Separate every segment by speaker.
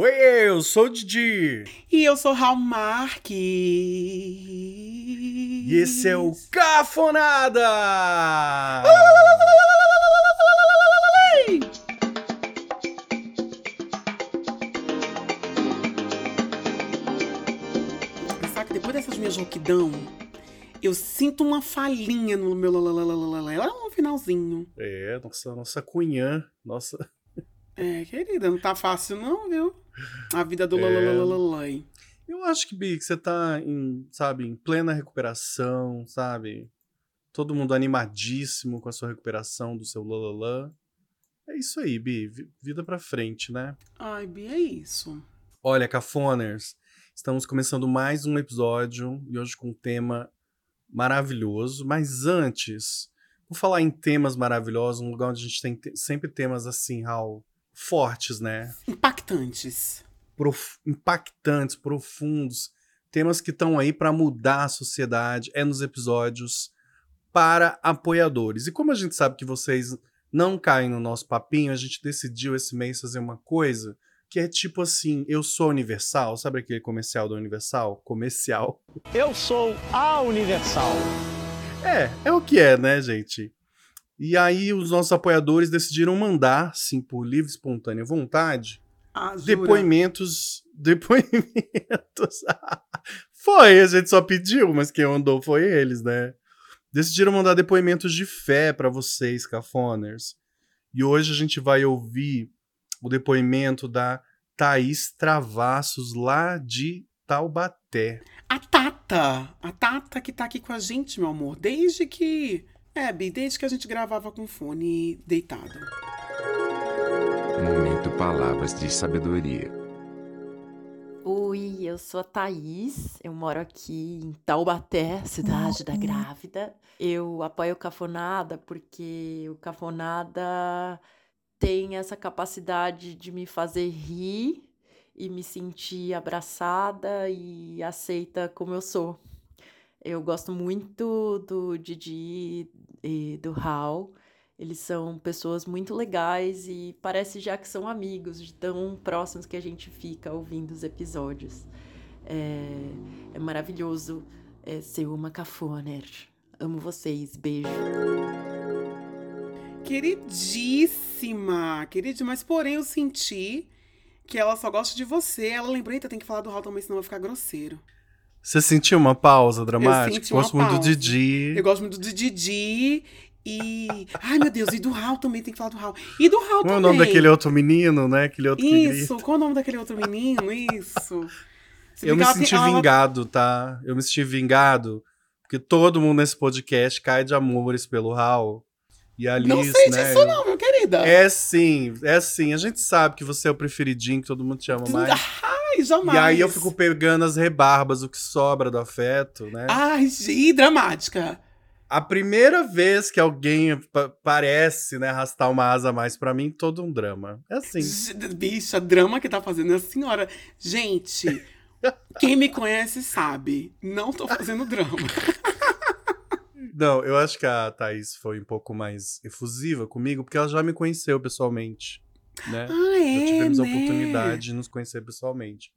Speaker 1: Oi, eu sou o Didi.
Speaker 2: E eu sou Raul Marques.
Speaker 1: E esse é o Cafonada!
Speaker 2: Sabe que depois dessas minhas rouquidão, eu sinto uma falhinha no meu lá no finalzinho.
Speaker 1: É, nossa, nossa cunhã, nossa...
Speaker 2: É, querida, não tá fácil não, viu? A vida do
Speaker 1: É. Eu acho que, Bi, que você tá em, sabe, em plena recuperação, sabe? Todo mundo animadíssimo com a sua recuperação do seu lalala. É isso aí, Bi. vi- Vida pra frente, né?
Speaker 2: Ai, Bi, é isso.
Speaker 1: Olha, Cafoners, estamos começando mais um episódio e hoje com um tema maravilhoso. Mas antes, vou falar em temas maravilhosos, um lugar onde a gente tem te- sempre temas assim, Raul, fortes, né?
Speaker 2: Impactantes.
Speaker 1: Prof- impactantes, profundos, temas que estão aí para mudar a sociedade, é nos episódios para apoiadores. E como a gente sabe que vocês não caem no nosso papinho, a gente decidiu esse mês fazer uma coisa que é tipo assim, eu sou Universal, sabe aquele comercial da Universal? Comercial.
Speaker 3: Eu sou a Universal.
Speaker 1: É, é o que é, né, gente? E aí os nossos apoiadores decidiram mandar, sim, por livre e espontânea vontade,
Speaker 2: jura?
Speaker 1: depoimentos. Depoimentos. foi, a gente só pediu, mas quem mandou foi eles, né? Decidiram mandar depoimentos de fé pra vocês, cafoners. E hoje a gente vai ouvir o depoimento da Thaís Travassos, lá de Taubaté.
Speaker 2: A Tata. A Tata que tá aqui com a gente, meu amor. Desde que. É, Bi, desde que a gente gravava com fone deitado.
Speaker 4: Momento Palavras de Sabedoria.
Speaker 5: Oi, eu sou a Thaís, eu moro aqui em Taubaté, cidade da grávida. Eu apoio o Cafonada porque o Cafonada tem essa capacidade de me fazer rir e me sentir abraçada e aceita como eu sou. Eu gosto muito do Didi e do Hal. Eles são pessoas muito legais e parece já que são amigos, de tão próximos que a gente fica ouvindo os episódios. É, é maravilhoso é, ser uma cafoner. Amo vocês, beijo.
Speaker 2: Queridíssima. Queridíssima. Mas, porém, eu senti que ela só gosta de você. Ela lembrou, eita, tem que falar do Raul também, senão vai ficar grosseiro.
Speaker 1: Você sentiu uma pausa dramática?
Speaker 2: senti uma
Speaker 1: Gosto muito do
Speaker 2: pausa.
Speaker 1: Didi.
Speaker 2: Eu gosto muito do Didi e. Ai, meu Deus, e do Raul também, tem que falar do Raul. E do Raul
Speaker 1: Como é o
Speaker 2: também.
Speaker 1: nome daquele outro menino, né? Aquele outro.
Speaker 2: Isso, qual é o nome daquele outro menino? Isso.
Speaker 1: Eu me senti
Speaker 2: ela-
Speaker 1: vingado, tá? Eu me senti vingado. Porque todo mundo nesse podcast cai de amores pelo Raul. E a Alice,
Speaker 2: Não sei
Speaker 1: né?
Speaker 2: disso, não, meu querida.
Speaker 1: É sim, é sim. A gente sabe que você é o preferidinho, que todo mundo te ama mais.
Speaker 2: Ai, jamais.
Speaker 1: E aí eu fico pegando as rebarbas, o que sobra do afeto, né?
Speaker 2: Ai, e dramática.
Speaker 1: A primeira vez que alguém pa- parece, né, arrastar uma asa a mais pra mim, todo um drama. É assim.
Speaker 2: Bicha, drama que tá fazendo a senhora. Gente, quem me conhece sabe. Não tô fazendo drama.
Speaker 1: Não, eu acho que a Thaís foi um pouco mais efusiva comigo, porque ela já me conheceu pessoalmente, né?
Speaker 2: Ah, é,
Speaker 1: já tivemos a
Speaker 2: né?
Speaker 1: oportunidade de nos conhecer pessoalmente.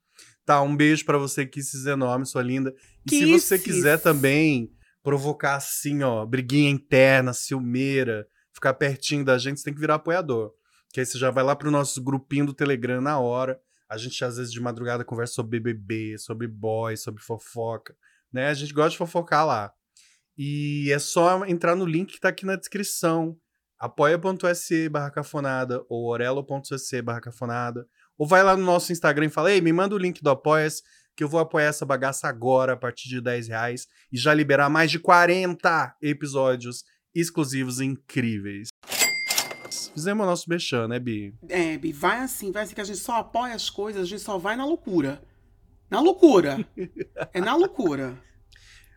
Speaker 1: Tá, um beijo pra você, Kisses enorme, sua linda. E se
Speaker 2: Kisses.
Speaker 1: você quiser também provocar assim, ó, briguinha interna, ciumeira, ficar pertinho da gente, você tem que virar apoiador. Que aí você já vai lá pro nosso grupinho do Telegram na hora. A gente, às vezes, de madrugada conversa sobre BBB, sobre boy, sobre fofoca, né? A gente gosta de fofocar lá. E é só entrar no link que tá aqui na descrição. apoia.se barra cafonada ou orelo.se barra cafonada. Ou vai lá no nosso Instagram e fala, ei, me manda o link do Apoia-se, que eu vou apoiar essa bagaça agora, a partir de 10 reais, e já liberar mais de 40 episódios exclusivos incríveis. Fizemos o nosso mexão, né, Bi?
Speaker 2: É, Bi, vai assim, vai assim que a gente só apoia as coisas, a gente só vai na loucura. Na loucura. é na loucura.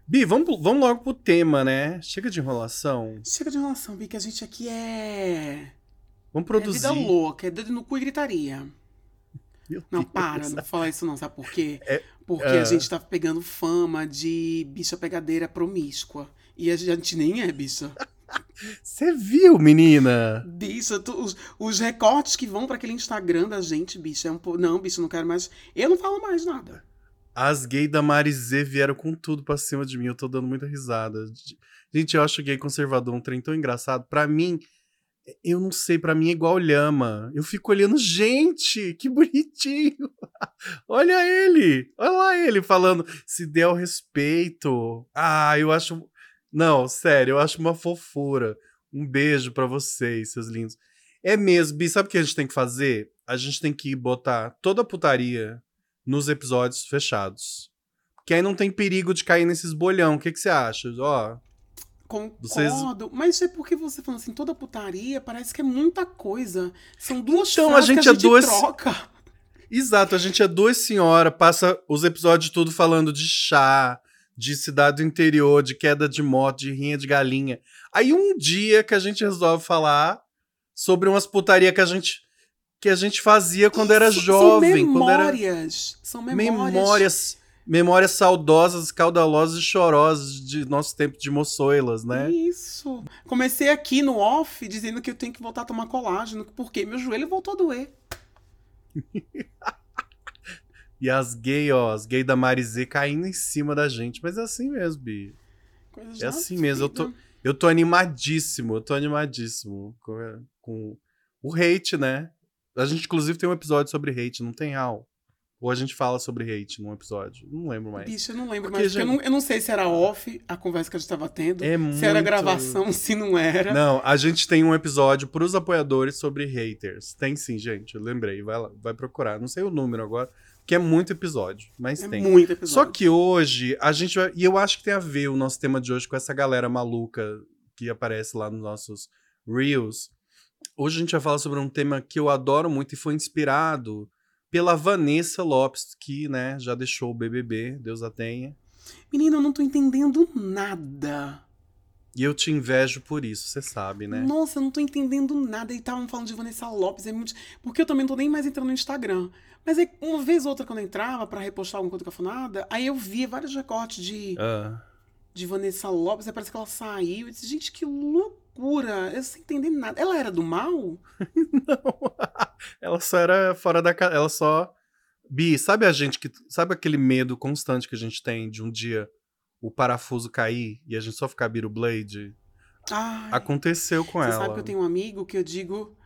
Speaker 1: Bi, vamos, vamos logo pro tema, né? Chega de enrolação.
Speaker 2: Chega de enrolação, Bi, que a gente aqui é.
Speaker 1: Vamos
Speaker 2: É
Speaker 1: produzir.
Speaker 2: vida louca, é dedo no cu e gritaria.
Speaker 1: Meu
Speaker 2: Não,
Speaker 1: Deus.
Speaker 2: para, não fala isso não, sabe por quê?
Speaker 1: É,
Speaker 2: Porque
Speaker 1: ah.
Speaker 2: a gente tá pegando fama de bicha pegadeira promíscua. E a gente nem é bicha.
Speaker 1: Você viu, menina?
Speaker 2: Bicho, tu- os, os recortes que vão pra aquele Instagram da gente, bicho, é um. Não, bicho, não quero mais. Eu não falo mais nada.
Speaker 1: As gays da Marizê vieram com tudo pra cima de mim. Eu tô dando muita risada. Gente, eu acho gay conservador um trem tão engraçado. Pra mim, eu não sei, pra mim é igual lhama. Eu fico olhando, gente, que bonitinho. Olha ele. Olha lá ele falando, se der o respeito. Ah, eu acho. Não, sério, eu acho uma fofura. Um beijo pra vocês, seus lindos. É mesmo, Bi, sabe o que a gente tem que fazer? A gente tem que botar toda a putaria nos episódios fechados. Que aí não tem perigo de cair nesses bolhão. O que, que você acha? Ó,
Speaker 2: Concordo.
Speaker 1: Vocês-
Speaker 2: Mas é porque você falando assim, toda putaria parece que é muita coisa. São duas
Speaker 1: Então, a gente é
Speaker 2: a gente
Speaker 1: duas-
Speaker 2: troca.
Speaker 1: Exato, a gente é duas senhoras, passa os episódios tudo falando de chá, de cidade do interior, de queda de moto, de rinha de galinha. Aí um dia que a gente resolve falar sobre umas putaria que a gente que a gente fazia quando era
Speaker 2: Isso,
Speaker 1: jovem,
Speaker 2: São
Speaker 1: quando era
Speaker 2: memórias. São memórias.
Speaker 1: memórias, memórias saudosas, caudalosas e chorosas de nosso tempo de moçoilas, né?
Speaker 2: Isso. Comecei aqui no off dizendo que eu tenho que voltar a tomar colágeno, porque meu joelho voltou a doer.
Speaker 1: E as gays, ó, as gays da Marizê caindo em cima da gente, mas é assim mesmo, Bi.
Speaker 2: Coisa
Speaker 1: É assim mesmo, eu tô-
Speaker 2: vida.
Speaker 1: Eu tô animadíssimo, eu tô animadíssimo com, com o hate, né? A gente, inclusive, tem um episódio sobre hate, não tem Hal? Ou a gente fala sobre hate num episódio? Não lembro mais.
Speaker 2: Bicho, eu não lembro
Speaker 1: Porque,
Speaker 2: mais. eu, não, eu não sei se era off a conversa que a gente tava tendo.
Speaker 1: É
Speaker 2: se era
Speaker 1: muito-
Speaker 2: gravação, se não era.
Speaker 1: Não, a gente tem um episódio pros apoiadores sobre haters. Tem sim, gente, eu lembrei, vai lá, vai procurar. Não sei o número agora, que é muito episódio, mas
Speaker 2: é
Speaker 1: tem.
Speaker 2: muito
Speaker 1: Só
Speaker 2: episódio.
Speaker 1: que hoje a gente vai. E eu acho que tem a ver o nosso tema de hoje com essa galera maluca que aparece lá nos nossos Reels. Hoje a gente vai falar sobre um tema que eu adoro muito e foi inspirado pela Vanessa Lopes, que, né, já deixou o BBB, Deus a tenha.
Speaker 2: Menina, eu não tô entendendo nada.
Speaker 1: E eu te invejo por isso, você sabe, né?
Speaker 2: Nossa, eu não tô entendendo nada. E estavam falando de Vanessa Lopes. É muito... Porque eu também não tô nem mais entrando no Instagram. Mas aí, uma vez ou outra, quando eu entrava pra repostar alguma coisa cafonada, aí eu via vários recortes de,
Speaker 1: Ah,
Speaker 2: de Vanessa Lopes. Aí parece que ela saiu. Eu disse, gente, que loucura. Eu sem entender nada. Ela era do mal?
Speaker 1: não. ela só era fora da casa. Ela só. Bi, sabe a gente que. Sabe aquele medo constante que a gente tem de um dia o parafuso cair e a gente só ficar Biro Blade?
Speaker 2: Ai,
Speaker 1: Aconteceu com
Speaker 2: você
Speaker 1: ela.
Speaker 2: sabe que eu tenho um amigo que eu digo...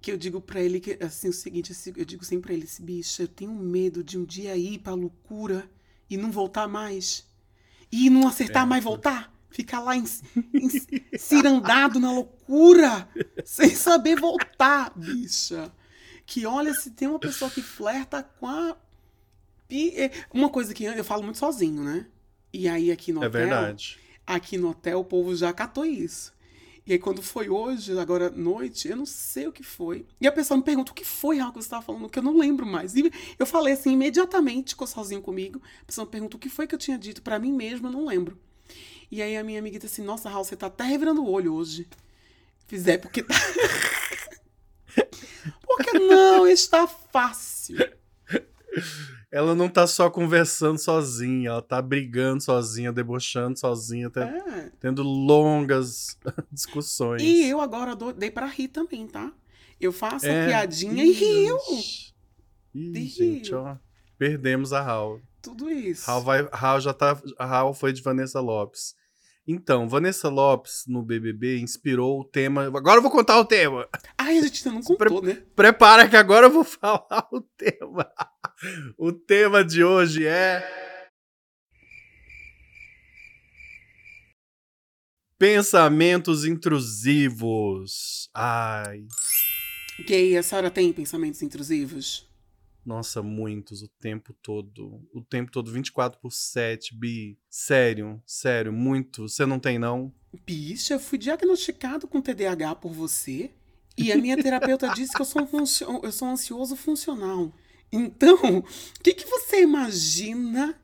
Speaker 2: Que eu digo pra ele que, assim, o seguinte, eu digo sempre pra ele, esse bicho, eu tenho medo de um dia ir pra loucura e não voltar mais. E não acertar
Speaker 1: É.
Speaker 2: mais voltar. Ficar lá em, em, cirandado na loucura, sem saber voltar, bicha. Que olha, se tem uma pessoa que flerta com a. é, Uma coisa que eu falo muito sozinho, né? E aí aqui no
Speaker 1: É
Speaker 2: hotel.
Speaker 1: verdade.
Speaker 2: Aqui no hotel o povo já catou isso. E aí quando foi hoje, agora noite, eu não sei o que foi. E a pessoa me pergunta o que foi algo que você estava falando, que eu não lembro mais. E eu falei assim, imediatamente, ficou sozinho comigo. A pessoa me pergunta o que foi que eu tinha dito pra mim mesma, eu não lembro. E aí a minha amiga disse assim, nossa, Raul, você tá até revirando o olho hoje. Fiz, é porque tá... porque não está fácil.
Speaker 1: Ela não tá só conversando sozinha, ela tá brigando sozinha, debochando sozinha, tá
Speaker 2: É.
Speaker 1: tendo longas discussões.
Speaker 2: E eu agora dou- dei pra rir também, tá? Eu faço a
Speaker 1: É.
Speaker 2: piadinha e rio.
Speaker 1: Ih, gente,
Speaker 2: rio.
Speaker 1: ó. Perdemos a Raul.
Speaker 2: Tudo isso.
Speaker 1: Raul, vai, Raul já tá. Raul foi de Vanessa Lopes. Então, Vanessa Lopes no BBB inspirou o tema. Agora eu vou contar o tema.
Speaker 2: Ai, a gente não contou, né?
Speaker 1: Prepara que agora eu vou falar o tema. O tema de hoje é. Pensamentos intrusivos. Ai,
Speaker 2: Gay, a senhora tem pensamentos intrusivos?
Speaker 1: Nossa, muitos o tempo todo. O tempo todo, 24 por 7, Bi. Sério, sério, muito. Você não tem, não?
Speaker 2: Bicha, eu fui diagnosticado com TDAH por você e a minha terapeuta disse que eu sou um, eu sou um ansioso funcional. Então, o que, que você imagina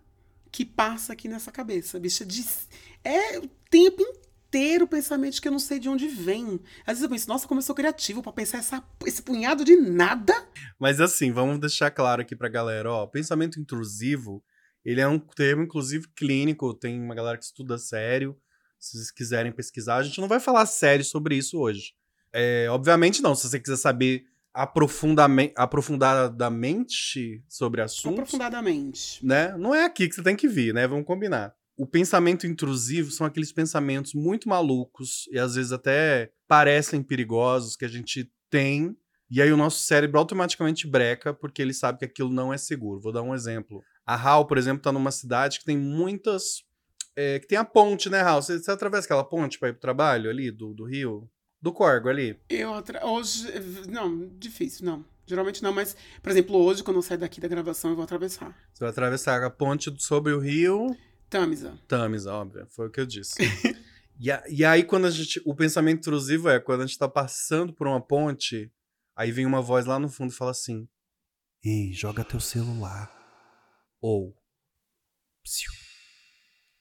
Speaker 2: que passa aqui nessa cabeça, bicha? Diz- É o tempo inteiro pensamentos que eu não sei de onde vem. Às vezes eu penso, nossa, como eu sou criativo pra pensar essa- esse punhado de nada.
Speaker 1: Mas assim, vamos deixar claro aqui pra galera, ó, pensamento intrusivo, ele é um termo inclusive clínico, tem uma galera que estuda sério Se vocês quiserem pesquisar, a gente não vai falar sério sobre isso hoje. É, obviamente não, se você quiser saber aprofundame- aprofundadamente sobre assuntos,
Speaker 2: Aprofundadamente.
Speaker 1: né? Não é aqui que você tem que vir, né? Vamos combinar. O pensamento intrusivo são aqueles pensamentos muito malucos e às vezes até parecem perigosos que a gente tem. E aí o nosso cérebro automaticamente breca porque ele sabe que aquilo não é seguro. Vou dar um exemplo. A Hal, por exemplo, tá numa cidade que tem muitas. é, que tem a ponte, né, Hal? Você, você atravessa aquela ponte pra ir pro trabalho ali, do, do Rio? Do Corgo ali.
Speaker 2: Eu atra... hoje. Não, difícil, não. Geralmente não, mas, por exemplo, hoje, quando eu sair daqui da gravação, eu vou atravessar.
Speaker 1: Você vai atravessar a ponte sobre o rio.
Speaker 2: Tamisa.
Speaker 1: Tamisa, óbvio, foi o que eu disse. e, a- e aí, quando a gente. O pensamento intrusivo é quando a gente tá passando por uma ponte, aí vem uma voz lá no fundo e fala assim: Ei, joga teu celular. Ou. Psiu.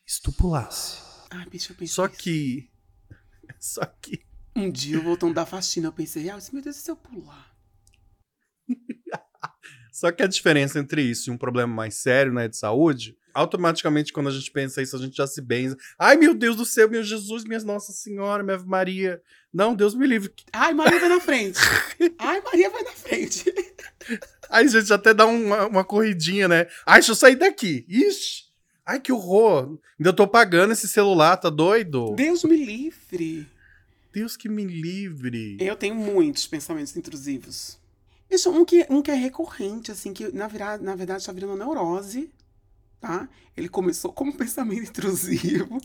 Speaker 1: Se tu pulasse.
Speaker 2: Ai, bicho, eu pensei.
Speaker 1: Só
Speaker 2: isso.
Speaker 1: que. Só que.
Speaker 2: Um dia eu voltando da faxina, eu pensei, ah, meu Deus, e se eu pular?
Speaker 1: Só que a diferença entre isso e um problema mais sério, né, de saúde, automaticamente quando a gente pensa isso, a gente já se benza. Ai, meu Deus do céu, meu Jesus, minha Nossa Senhora, minha Ave Maria. Não, Deus me livre.
Speaker 2: Ai, Maria vai na frente. Ai, Maria vai na frente.
Speaker 1: Aí a gente até dá uma, uma corridinha, né? Ai, deixa eu sair daqui. Ixi. Ai, que horror. Ainda tô pagando esse celular, tá doido?
Speaker 2: Deus me livre.
Speaker 1: Deus que me livre.
Speaker 2: Eu tenho muitos pensamentos intrusivos. Bicho, um que, um que é recorrente, assim, que na, vira, na verdade tá virando neurose, tá? Ele começou como pensamento intrusivo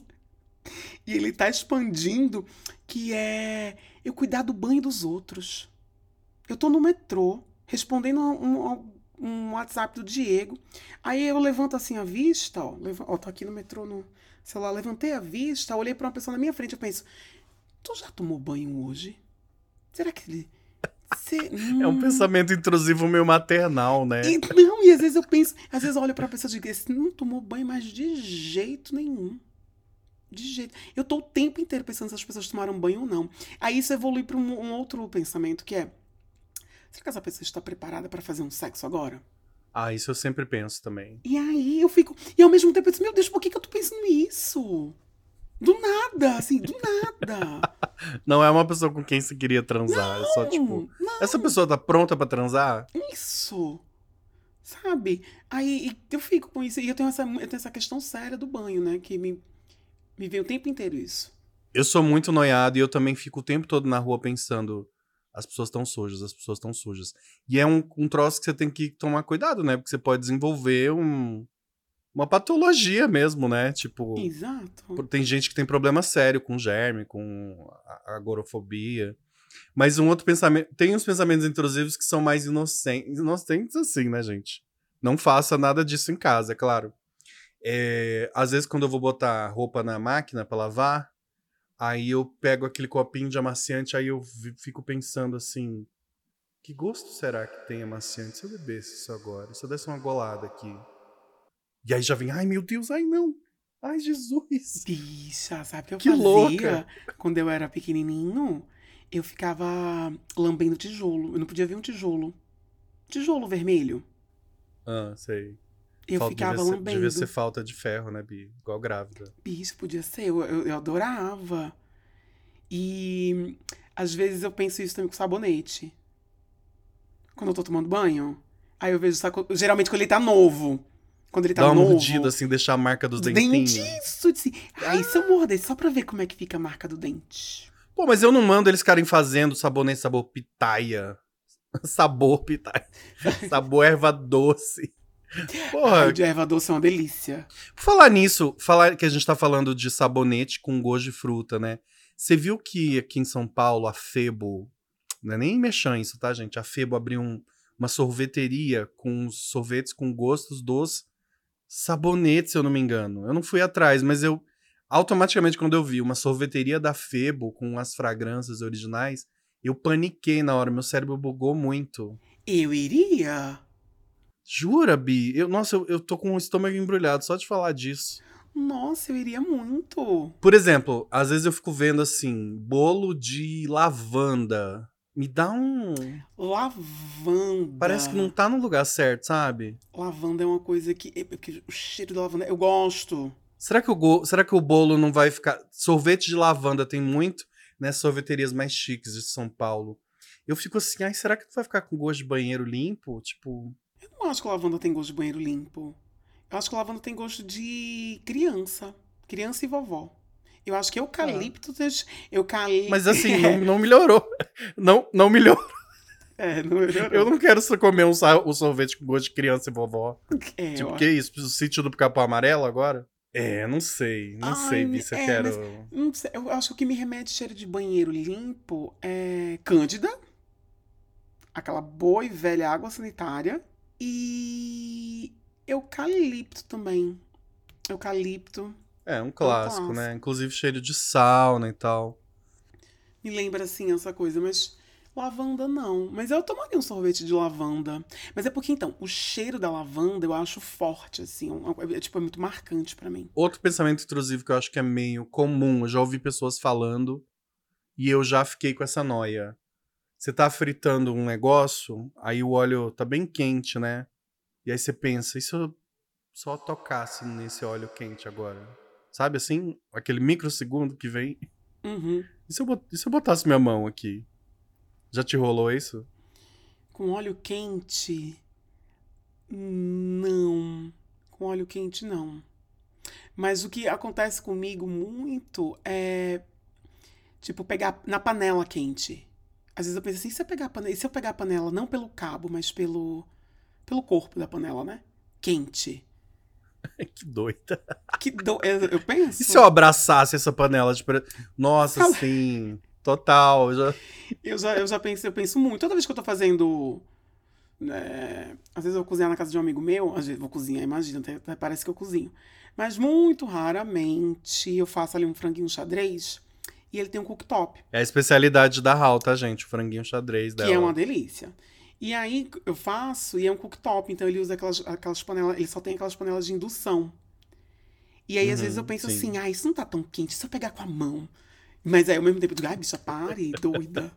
Speaker 2: e ele tá expandindo, que é eu cuidar do banho dos outros. Eu tô no metrô, respondendo um, um WhatsApp do Diego, aí eu levanto assim a vista, ó, leva, ó tô aqui no metrô no celular, levantei a vista, olhei pra uma pessoa na minha frente, eu penso, tu já tomou banho hoje? Será que ele... Cê-
Speaker 1: É um
Speaker 2: hum.
Speaker 1: pensamento intrusivo meio maternal, né?
Speaker 2: E, não, e às vezes eu penso, às vezes eu olho pra pessoa e digo, esse não tomou banho, mas de jeito nenhum. De jeito. Eu tô o tempo inteiro pensando se as pessoas tomaram banho ou não. Aí isso evolui pra um, um outro pensamento que é: será que essa pessoa está preparada pra fazer um sexo agora?
Speaker 1: Ah, isso eu sempre penso também.
Speaker 2: E aí eu fico. E ao mesmo tempo eu penso, meu Deus, por que, que eu tô pensando isso? Do nada, assim, do nada.
Speaker 1: Não é uma pessoa com quem você queria transar. É só tipo.
Speaker 2: Não,
Speaker 1: Essa pessoa tá pronta pra transar?
Speaker 2: isso. Sabe? Aí eu fico com isso. E eu tenho essa, eu tenho essa questão séria do banho, né? Que me, me vem o tempo inteiro isso.
Speaker 1: Eu sou muito noiado e eu também fico o tempo todo na rua pensando. As pessoas estão sujas, as pessoas estão sujas. E é um, um troço que você tem que tomar cuidado, né? Porque você pode desenvolver um, uma patologia mesmo, né? Tipo,
Speaker 2: Exato.
Speaker 1: tem gente que tem problema sério com germe, com a- agorafobia. Mas um outro pensamento. Tem uns pensamentos intrusivos que são mais inocentes. Inocentes assim, né, gente? Não faça nada disso em casa, é claro. É, às vezes, quando eu vou botar roupa na máquina pra lavar, aí eu pego aquele copinho de amaciante, aí eu fico pensando assim: que gosto será que tem amaciante se eu bebesse isso agora? Se eu desse uma golada aqui. E aí já vem, ai meu Deus, ai não, ai Jesus.
Speaker 2: Bicha, sabe o que eu
Speaker 1: Que
Speaker 2: fazia
Speaker 1: louca.
Speaker 2: quando eu era pequenininho? Eu ficava lambendo tijolo. Eu não podia ver um tijolo. Tijolo vermelho.
Speaker 1: Ah, sei.
Speaker 2: Eu
Speaker 1: Falta-
Speaker 2: ficava
Speaker 1: devia ser,
Speaker 2: lambendo.
Speaker 1: devia ser falta de ferro, né, Bi? Igual grávida.
Speaker 2: Bicho, podia ser. Eu, eu, eu adorava. E às vezes eu penso isso também com sabonete. Quando eu tô tomando banho. Aí eu vejo, saco- geralmente quando ele tá novo. Quando ele tá
Speaker 1: Dá uma
Speaker 2: novo.
Speaker 1: mordida, assim, deixar a marca dos
Speaker 2: Dos
Speaker 1: dentinhos.
Speaker 2: Isso, assim. Aí se eu morder, só pra ver como é que fica a marca do dente.
Speaker 1: Pô, mas eu não mando eles ficarem fazendo sabonete sabor pitaia. sabor pitaia. sabor erva doce. Porra,
Speaker 2: Ai, de erva doce é uma delícia.
Speaker 1: Por falar nisso, falar que a gente tá falando de sabonete com gosto de fruta, né? Você viu que aqui em São Paulo a Febo, não é nem mexer isso, tá, gente? A Febo abriu um- uma sorveteria com sorvetes com gostos dos sabonetes, se eu não me engano. Eu não fui atrás, mas eu automaticamente quando eu vi uma sorveteria da Febo com as fragrâncias originais, eu paniquei na hora, meu cérebro bugou muito.
Speaker 2: Eu iria.
Speaker 1: Jura, Bi? Eu, nossa, eu, eu tô com o estômago embrulhado só de falar disso.
Speaker 2: Nossa, eu iria muito.
Speaker 1: Por exemplo, às vezes eu fico vendo assim, bolo de lavanda. Me dá um.
Speaker 2: Lavanda.
Speaker 1: Parece que não tá no lugar certo, sabe?
Speaker 2: Lavanda é uma coisa que. é o cheiro da lavanda. Eu gosto.
Speaker 1: Será que, o go- Será que o bolo não vai ficar. Sorvete de lavanda tem muito nas sorveterias mais chiques de São Paulo. Eu fico assim, ai, será que não vai ficar com gosto de banheiro limpo? Tipo.
Speaker 2: Eu não acho que lavanda tem gosto de banheiro limpo. Eu acho que lavanda tem gosto de criança. Criança e vovó. Eu acho que eucalipto. tem- Eucalipto.
Speaker 1: Mas assim, não, não melhorou. Não, não melhorou.
Speaker 2: É, não melhorou.
Speaker 1: Eu não quero só comer um, um sorvete com gosto de criança e vovó.
Speaker 2: É,
Speaker 1: Tipo,
Speaker 2: eu
Speaker 1: que isso? O sítio do Capão Amarelo agora? É, não sei. Não
Speaker 2: Ai,
Speaker 1: sei, se eu
Speaker 2: é,
Speaker 1: quero.
Speaker 2: mas- Não sei, eu acho que o que me remete cheiro de banheiro limpo é Cândida, aquela boa e velha água sanitária, e eucalipto também. Eucalipto.
Speaker 1: É, um clássico,
Speaker 2: clássico.
Speaker 1: né? Inclusive cheiro de sauna e tal.
Speaker 2: Me lembra assim essa coisa, mas lavanda não. Mas eu tomaria um sorvete de lavanda. Mas é porque então, o cheiro da lavanda eu acho forte, assim. É, é, tipo, é muito marcante pra mim.
Speaker 1: Outro pensamento intrusivo que eu acho que é meio comum, eu já ouvi pessoas falando e eu já fiquei com essa noia. Você tá fritando um negócio, aí o óleo tá bem quente, né? E aí você pensa, e se eu só tocasse nesse óleo quente agora? Sabe assim? Aquele microsegundo que vem.
Speaker 2: Uhum.
Speaker 1: E se eu, e se eu botasse minha mão aqui? Já te rolou isso?
Speaker 2: Com óleo quente? Não. Com óleo quente, não. Mas o que acontece comigo muito é. Tipo, pegar na panela quente. Às vezes eu penso assim, e se eu pegar a panela, e se eu pegar a panela não pelo cabo, mas pelo, pelo corpo da panela, né? Quente.
Speaker 1: que doida.
Speaker 2: Que do... eu, penso.
Speaker 1: E se eu abraçasse essa panela de. Nossa,
Speaker 2: Fala.
Speaker 1: sim. Total. eu Já...
Speaker 2: Eu já, eu já penso, eu penso muito. Toda vez que eu tô fazendo. é, às vezes eu vou cozinhar na casa de um amigo meu, às vezes vou cozinhar, imagina, até parece que eu cozinho. Mas muito raramente eu faço ali um franguinho xadrez e ele tem um cooktop,
Speaker 1: É a especialidade da Hal, tá, gente? O franguinho xadrez dela.
Speaker 2: que é uma delícia. E aí eu faço e é um cooktop, então ele usa aquelas, aquelas panelas, ele só tem aquelas panelas de indução. E aí às
Speaker 1: Uhum,
Speaker 2: vezes eu penso
Speaker 1: sim.
Speaker 2: assim, ah, isso não tá tão quente, se eu pegar com a mão. Mas aí ao mesmo tempo eu digo, ai, bicha, pare, doida.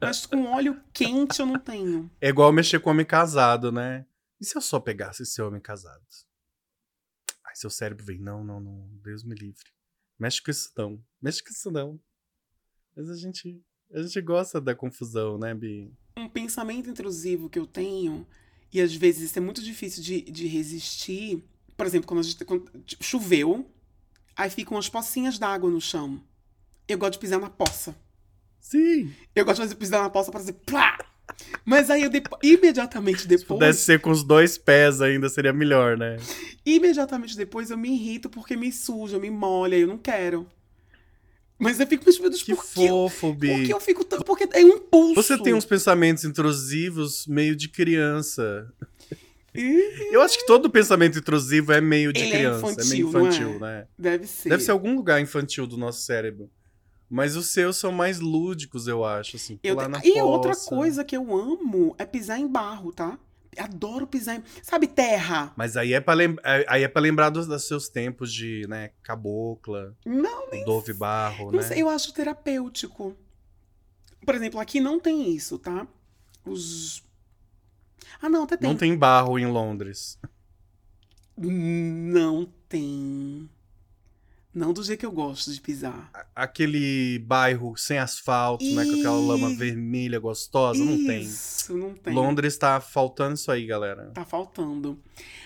Speaker 2: Mas com óleo quente eu não tenho.
Speaker 1: É igual mexer com homem casado, né? E se eu só pegasse esse homem casado? Aí seu cérebro vem, não, não, não, Deus me livre. Mexe com isso não. Mexe com isso não. Mas a gente, a gente gosta da confusão, né, Bi?
Speaker 2: Um pensamento intrusivo que eu tenho, e às vezes isso é muito difícil de, de resistir. Por exemplo, quando a gente quando, tipo, choveu, aí ficam as pocinhas d'água no chão. Eu gosto de pisar na poça.
Speaker 1: Sim.
Speaker 2: Eu gosto de fazer pisar na poça para dizer plá! Mas aí eu depo- imediatamente
Speaker 1: Se
Speaker 2: depois,
Speaker 1: pudesse ser com os dois pés ainda, seria melhor, né?
Speaker 2: imediatamente depois eu me irrito porque me suja, me molha, eu não quero. Mas eu fico, meu Deus,
Speaker 1: Que
Speaker 2: por que, eu-
Speaker 1: fofo,
Speaker 2: por
Speaker 1: Bi.
Speaker 2: que eu fico tão... Porque é um impulso.
Speaker 1: Você tem uns pensamentos intrusivos meio de criança. Eu acho que todo pensamento intrusivo é meio de
Speaker 2: Ele é
Speaker 1: criança, é, meio
Speaker 2: infantil, é?
Speaker 1: infantil, né?
Speaker 2: Deve ser.
Speaker 1: Deve ser algum lugar infantil do nosso cérebro. Mas os seus são mais lúdicos, eu acho, assim.
Speaker 2: Eu E outra
Speaker 1: poça.
Speaker 2: coisa que eu amo é pisar em barro, tá? Adoro pisar em. Sabe, terra?
Speaker 1: Mas aí é pra, lem... é- aí é pra lembrar dos, dos seus tempos de, né, cabocla,
Speaker 2: Não,
Speaker 1: Dove Barro,
Speaker 2: não
Speaker 1: né?
Speaker 2: sei, eu acho terapêutico. Por exemplo, aqui não tem isso, tá? Os. Ah, não, até tem.
Speaker 1: Não tem barro em Londres.
Speaker 2: Não tem. Não do jeito que eu gosto de pisar.
Speaker 1: Aquele bairro sem asfalto, né, com aquela lama vermelha gostosa, não tem.
Speaker 2: Isso, não tem.
Speaker 1: Londres tá faltando isso aí, galera.
Speaker 2: Tá faltando.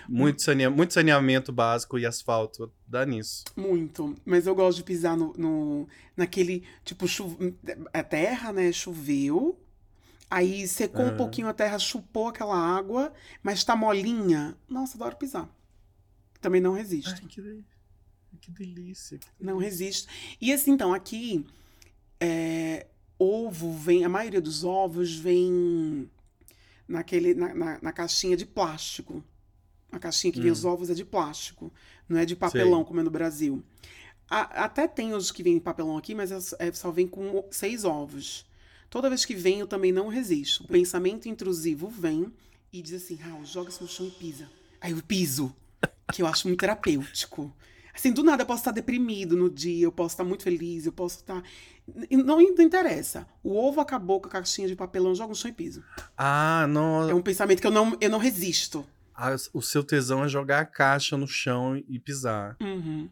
Speaker 1: Muito, sanea... Muito saneamento básico e asfalto. Dá nisso.
Speaker 2: Muito. Mas eu gosto de pisar no, no- naquele, tipo, chu... a terra, né? Choveu. Aí secou um pouquinho a terra, chupou aquela água, mas tá molinha. Nossa, adoro pisar. Também não resisto.
Speaker 1: Ai, que, que delícia.
Speaker 2: Não resisto. E assim, então, aqui, é, ovo vem, a maioria dos ovos vem naquele, na, na, na caixinha de plástico. A caixinha que vem
Speaker 1: Hum.
Speaker 2: os ovos é de plástico, não é de papelão
Speaker 1: Sei.
Speaker 2: como é no Brasil. A- até tem os que vêm em papelão aqui, mas é- é- só vem com seis ovos. Toda vez que vem, eu também não resisto. O pensamento intrusivo vem e diz assim, Raul, joga isso no chão e pisa. Aí eu piso, que eu acho muito terapêutico. Assim, do nada eu posso estar deprimido no dia, eu posso estar muito feliz, eu posso estar. Não, não interessa. O ovo acabou com a caixinha de papelão, joga no chão e piso.
Speaker 1: Ah, não.
Speaker 2: É um pensamento que eu não, eu não resisto.
Speaker 1: Ah, o seu tesão é jogar a caixa no chão e pisar.
Speaker 2: Uhum.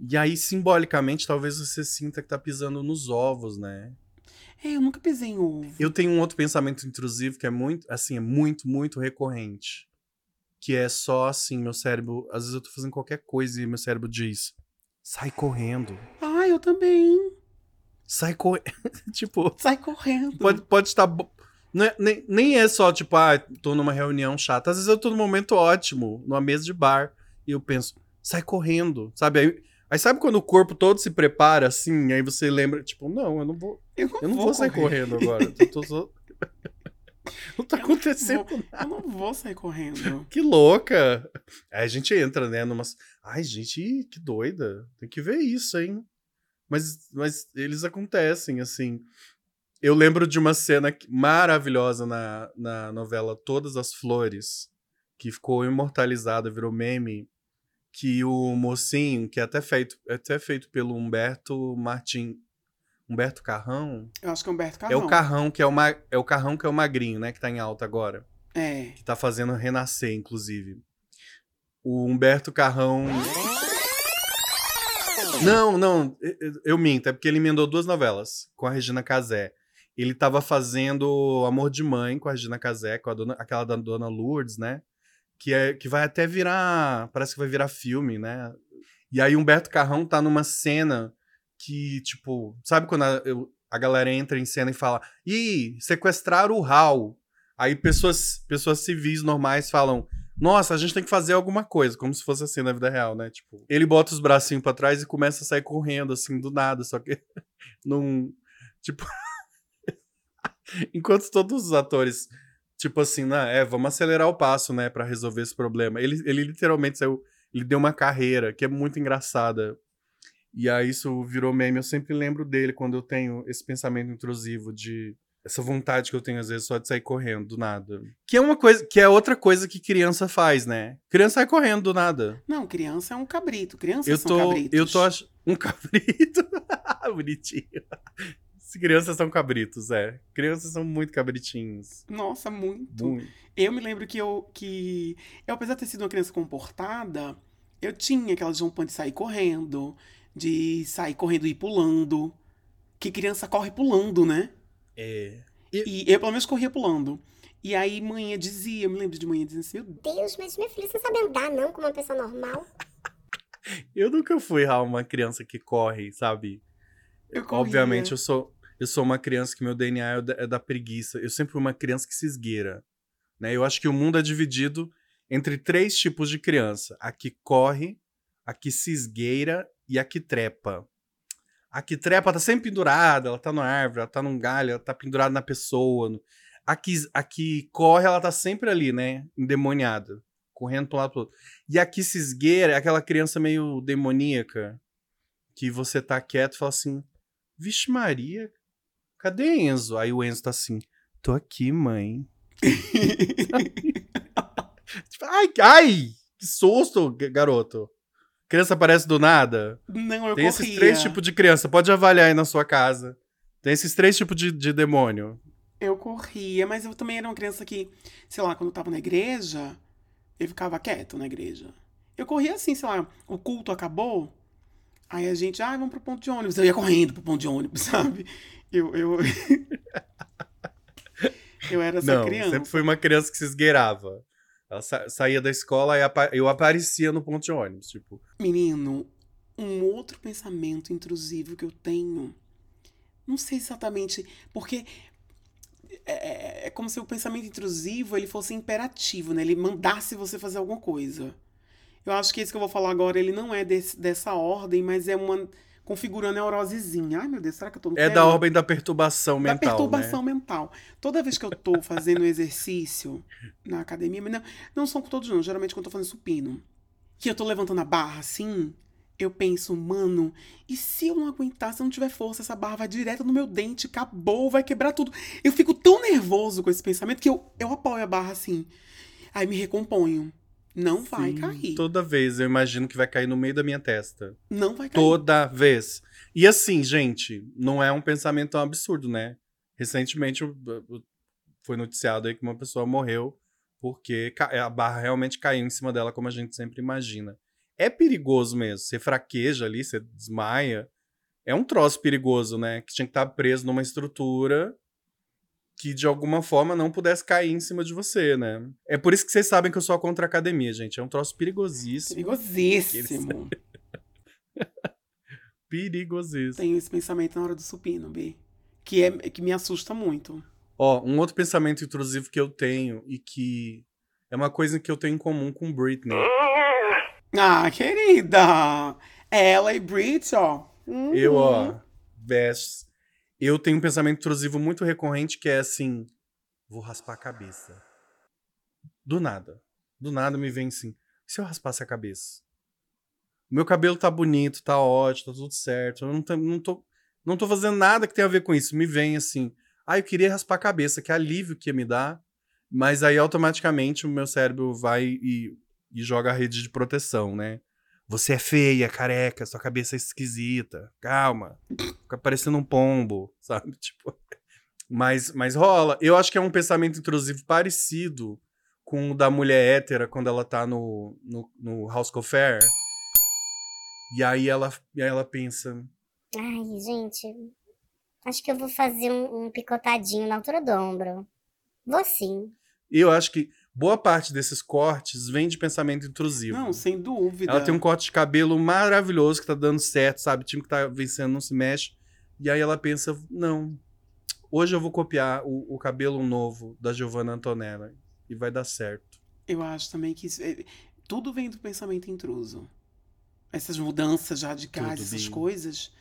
Speaker 1: E aí, simbolicamente, talvez você sinta que tá pisando nos ovos, né?
Speaker 2: É, eu nunca pisei em ovo.
Speaker 1: Eu tenho um outro pensamento intrusivo que é muito, assim, é muito, muito recorrente. Que é só assim, meu cérebro. Às vezes eu tô fazendo qualquer coisa e meu cérebro diz: sai correndo.
Speaker 2: Ah, eu também.
Speaker 1: Sai correndo. tipo,
Speaker 2: Sai correndo.
Speaker 1: pode, pode estar. Não é- nem, nem é só, tipo, ah, tô numa reunião chata. Às vezes eu tô num momento ótimo, numa mesa de bar, e eu penso, sai correndo, sabe? Aí, aí sabe quando o corpo todo se prepara assim, aí você lembra, tipo, não, eu não vou.
Speaker 2: Eu não,
Speaker 1: Eu não vou, sair
Speaker 2: correr.
Speaker 1: correndo agora. Eu tô só- não tá acontecendo.
Speaker 2: Vou- eu não vou sair correndo.
Speaker 1: Que louca! Aí a gente entra, né, numas. Ai, gente, que doida. Tem que ver isso, hein? Mas, mas eles acontecem, assim. Eu lembro de uma cena maravilhosa na, na novela Todas as Flores, que ficou imortalizada, virou meme, que o mocinho, que é até feito, é até feito pelo Humberto Martin. Humberto Carrão?
Speaker 2: Eu acho que é Humberto
Speaker 1: É
Speaker 2: Carrão.
Speaker 1: o Carrão que é o, ma... é o Carrão que é o magrinho, né? Que tá em alta agora
Speaker 2: É.
Speaker 1: que tá fazendo renascer, inclusive. O Humberto Carrão. Não, não, eu- eu minto, é porque ele emendou duas novelas com a Regina Casé. Ele tava fazendo Amor de Mãe com a Regina Casé, com a dona, aquela da Dona Lourdes, né? Que, é, que vai até virar. Parece que vai virar filme, né? E aí Humberto Carrão tá numa cena que, tipo, sabe quando a, eu- a galera entra em cena e fala: Ih, sequestraram o Raul. Aí pessoas, pessoas civis normais falam: Nossa, a gente tem que fazer alguma coisa, como se fosse assim na vida real, né? Tipo, ele bota os bracinhos pra trás e começa a sair correndo, assim, do nada, só que não. Tipo. Enquanto todos os atores, tipo assim, né, é, vamos acelerar o passo, né, pra resolver esse problema. Ele, ele literalmente saiu. Ele deu uma carreira que é muito engraçada. E aí isso virou meme. Eu sempre lembro dele quando eu tenho esse pensamento intrusivo de essa vontade que eu tenho às vezes só de sair correndo do nada. Que é uma coisa, que é outra coisa que criança faz, né? Criança sai correndo do nada.
Speaker 2: Não, criança é um cabrito. Crianças
Speaker 1: Eu
Speaker 2: são
Speaker 1: tô,
Speaker 2: cabritos.
Speaker 1: eu tô ach... um cabrito. Bonitinho. As crianças são cabritos, é. Crianças são muito cabritinhos.
Speaker 2: Nossa, muito.
Speaker 1: Muito.
Speaker 2: Eu me lembro que eu, que eu, apesar de ter sido uma criança comportada, eu tinha aquela jumpa de sair correndo, de sair correndo e ir pulando. Que criança corre pulando, né?
Speaker 1: É.
Speaker 2: E eu, pelo menos, corria pulando. E aí, manhã dizia, eu me lembro de manhã dizendo assim, meu
Speaker 6: Deus, mas minha filha, você sabe andar não como uma pessoa normal?
Speaker 1: Eu nunca fui uma criança que corre, sabe?
Speaker 2: Eu.
Speaker 1: Obviamente, eu sou, eu sou uma criança que meu DNA é da, é da preguiça. Eu sempre fui uma criança que se esgueira. Né? Eu acho que o mundo é dividido entre três tipos de criança: a que corre, a que se esgueira e a que trepa. A que trepa tá sempre pendurada, ela tá na árvore, ela tá num galho, ela tá pendurada na pessoa. no- A que, a que corre, ela tá sempre ali, né? Endemoniada. Correndo pro lado pro outro. E a que se esgueira é aquela criança meio demoníaca. Que você tá quieto e fala assim: Vixe Maria, cadê Enzo? Aí o Enzo tá assim: Tô aqui, mãe. Tipo, ai, ai! Que susto, garoto. Criança aparece do nada.
Speaker 2: Não, eu
Speaker 1: Tem
Speaker 2: corria.
Speaker 1: esses três tipos de criança. Pode avaliar aí na sua casa. Tem esses três tipos de, de demônio.
Speaker 2: Eu corria, mas eu também era uma criança que, sei lá, quando eu tava na igreja, eu ficava quieto na igreja. Eu corria assim, sei lá, o culto acabou, aí a gente, ah, vamos pro ponto de ônibus. Eu ia correndo pro ponto de ônibus, sabe? Eu, eu... eu era essa
Speaker 1: Não,
Speaker 2: criança.
Speaker 1: sempre fui uma criança que se esgueirava. Ela sa- saía da escola e apa- eu aparecia no ponto de ônibus. Tipo,
Speaker 2: Menino, um outro pensamento intrusivo que eu tenho, não sei exatamente, porque é, é como se o pensamento intrusivo ele fosse imperativo, né? Ele mandasse você fazer alguma coisa. Eu acho que esse que eu vou falar agora, ele não é desse- dessa ordem, mas é uma configurando neurosezinha. Ai, meu Deus, será que eu tô no
Speaker 1: é da ordem da perturbação
Speaker 2: Da
Speaker 1: mental.
Speaker 2: perturbação
Speaker 1: né?
Speaker 2: mental. Toda vez que eu tô fazendo exercício na academia, mas não, não são todos não, geralmente quando eu tô fazendo supino, que eu tô levantando a barra assim, eu penso, mano, e se eu não aguentar, se eu não tiver força, essa barra vai direto no meu dente, acabou, vai quebrar tudo. Eu fico tão nervoso com esse pensamento que eu, eu apoio a barra assim. Aí me recomponho. Não vai
Speaker 1: Sim,
Speaker 2: cair.
Speaker 1: Toda vez eu imagino que vai cair no meio da minha testa.
Speaker 2: Não vai cair.
Speaker 1: Toda vez. E assim, gente, não é um pensamento tão absurdo, né? Recentemente foi noticiado aí que uma pessoa morreu porque a barra realmente caiu em cima dela, como a gente sempre imagina. é perigoso mesmo. Você fraqueja ali, você desmaia. É um troço perigoso, né? Que tinha que estar preso numa estrutura que de alguma forma não pudesse cair em cima de você, né? É por isso que vocês sabem que eu sou contra a academia, gente. É um troço perigosíssimo.
Speaker 2: Perigosíssimo.
Speaker 1: Perigosíssimo.
Speaker 2: Tenho esse pensamento na hora do supino, B. Que, é, que me assusta muito.
Speaker 1: Ó, um outro pensamento intrusivo que eu tenho e que é uma coisa que eu tenho em comum com Britney.
Speaker 2: Ah, querida! Ela e Brit, ó.
Speaker 1: Eu, ó,
Speaker 2: Uhum.
Speaker 1: Eu tenho um pensamento intrusivo muito recorrente que é assim: vou raspar a cabeça. Do nada. Do nada me vem assim: se eu raspasse a cabeça? Meu cabelo tá bonito, tá ótimo, tá tudo certo. Eu não, tô- não, tô, não tô fazendo nada que tenha a ver com isso. Me vem assim: ah, eu queria raspar a cabeça, que alívio que ia me dar. Mas aí automaticamente o meu cérebro vai e, e joga a rede de proteção, né? Você é feia, careca, sua cabeça é esquisita. Calma. Fica parecendo um pombo, sabe? Tipo. Mas, mas rola. Eu acho que é um pensamento intrusivo parecido com o da mulher hétera quando ela tá no, no, no House Fair. E aí ela, e aí ela pensa.
Speaker 6: Ai, gente. Acho que eu vou fazer um, um picotadinho na altura do ombro. Vou sim.
Speaker 1: Eu acho que boa parte desses cortes vem de pensamento intrusivo.
Speaker 2: Não, sem dúvida.
Speaker 1: Ela tem um corte de cabelo maravilhoso que tá dando certo, sabe? O time que tá vencendo não se mexe. E aí ela pensa: não, hoje eu vou copiar o, o cabelo novo da Giovanna Antonella. E vai dar certo.
Speaker 2: Eu acho também que isso, é- tudo vem do pensamento intruso. Essas mudanças radicais,
Speaker 1: Tudo
Speaker 2: essas
Speaker 1: vem.
Speaker 2: coisas,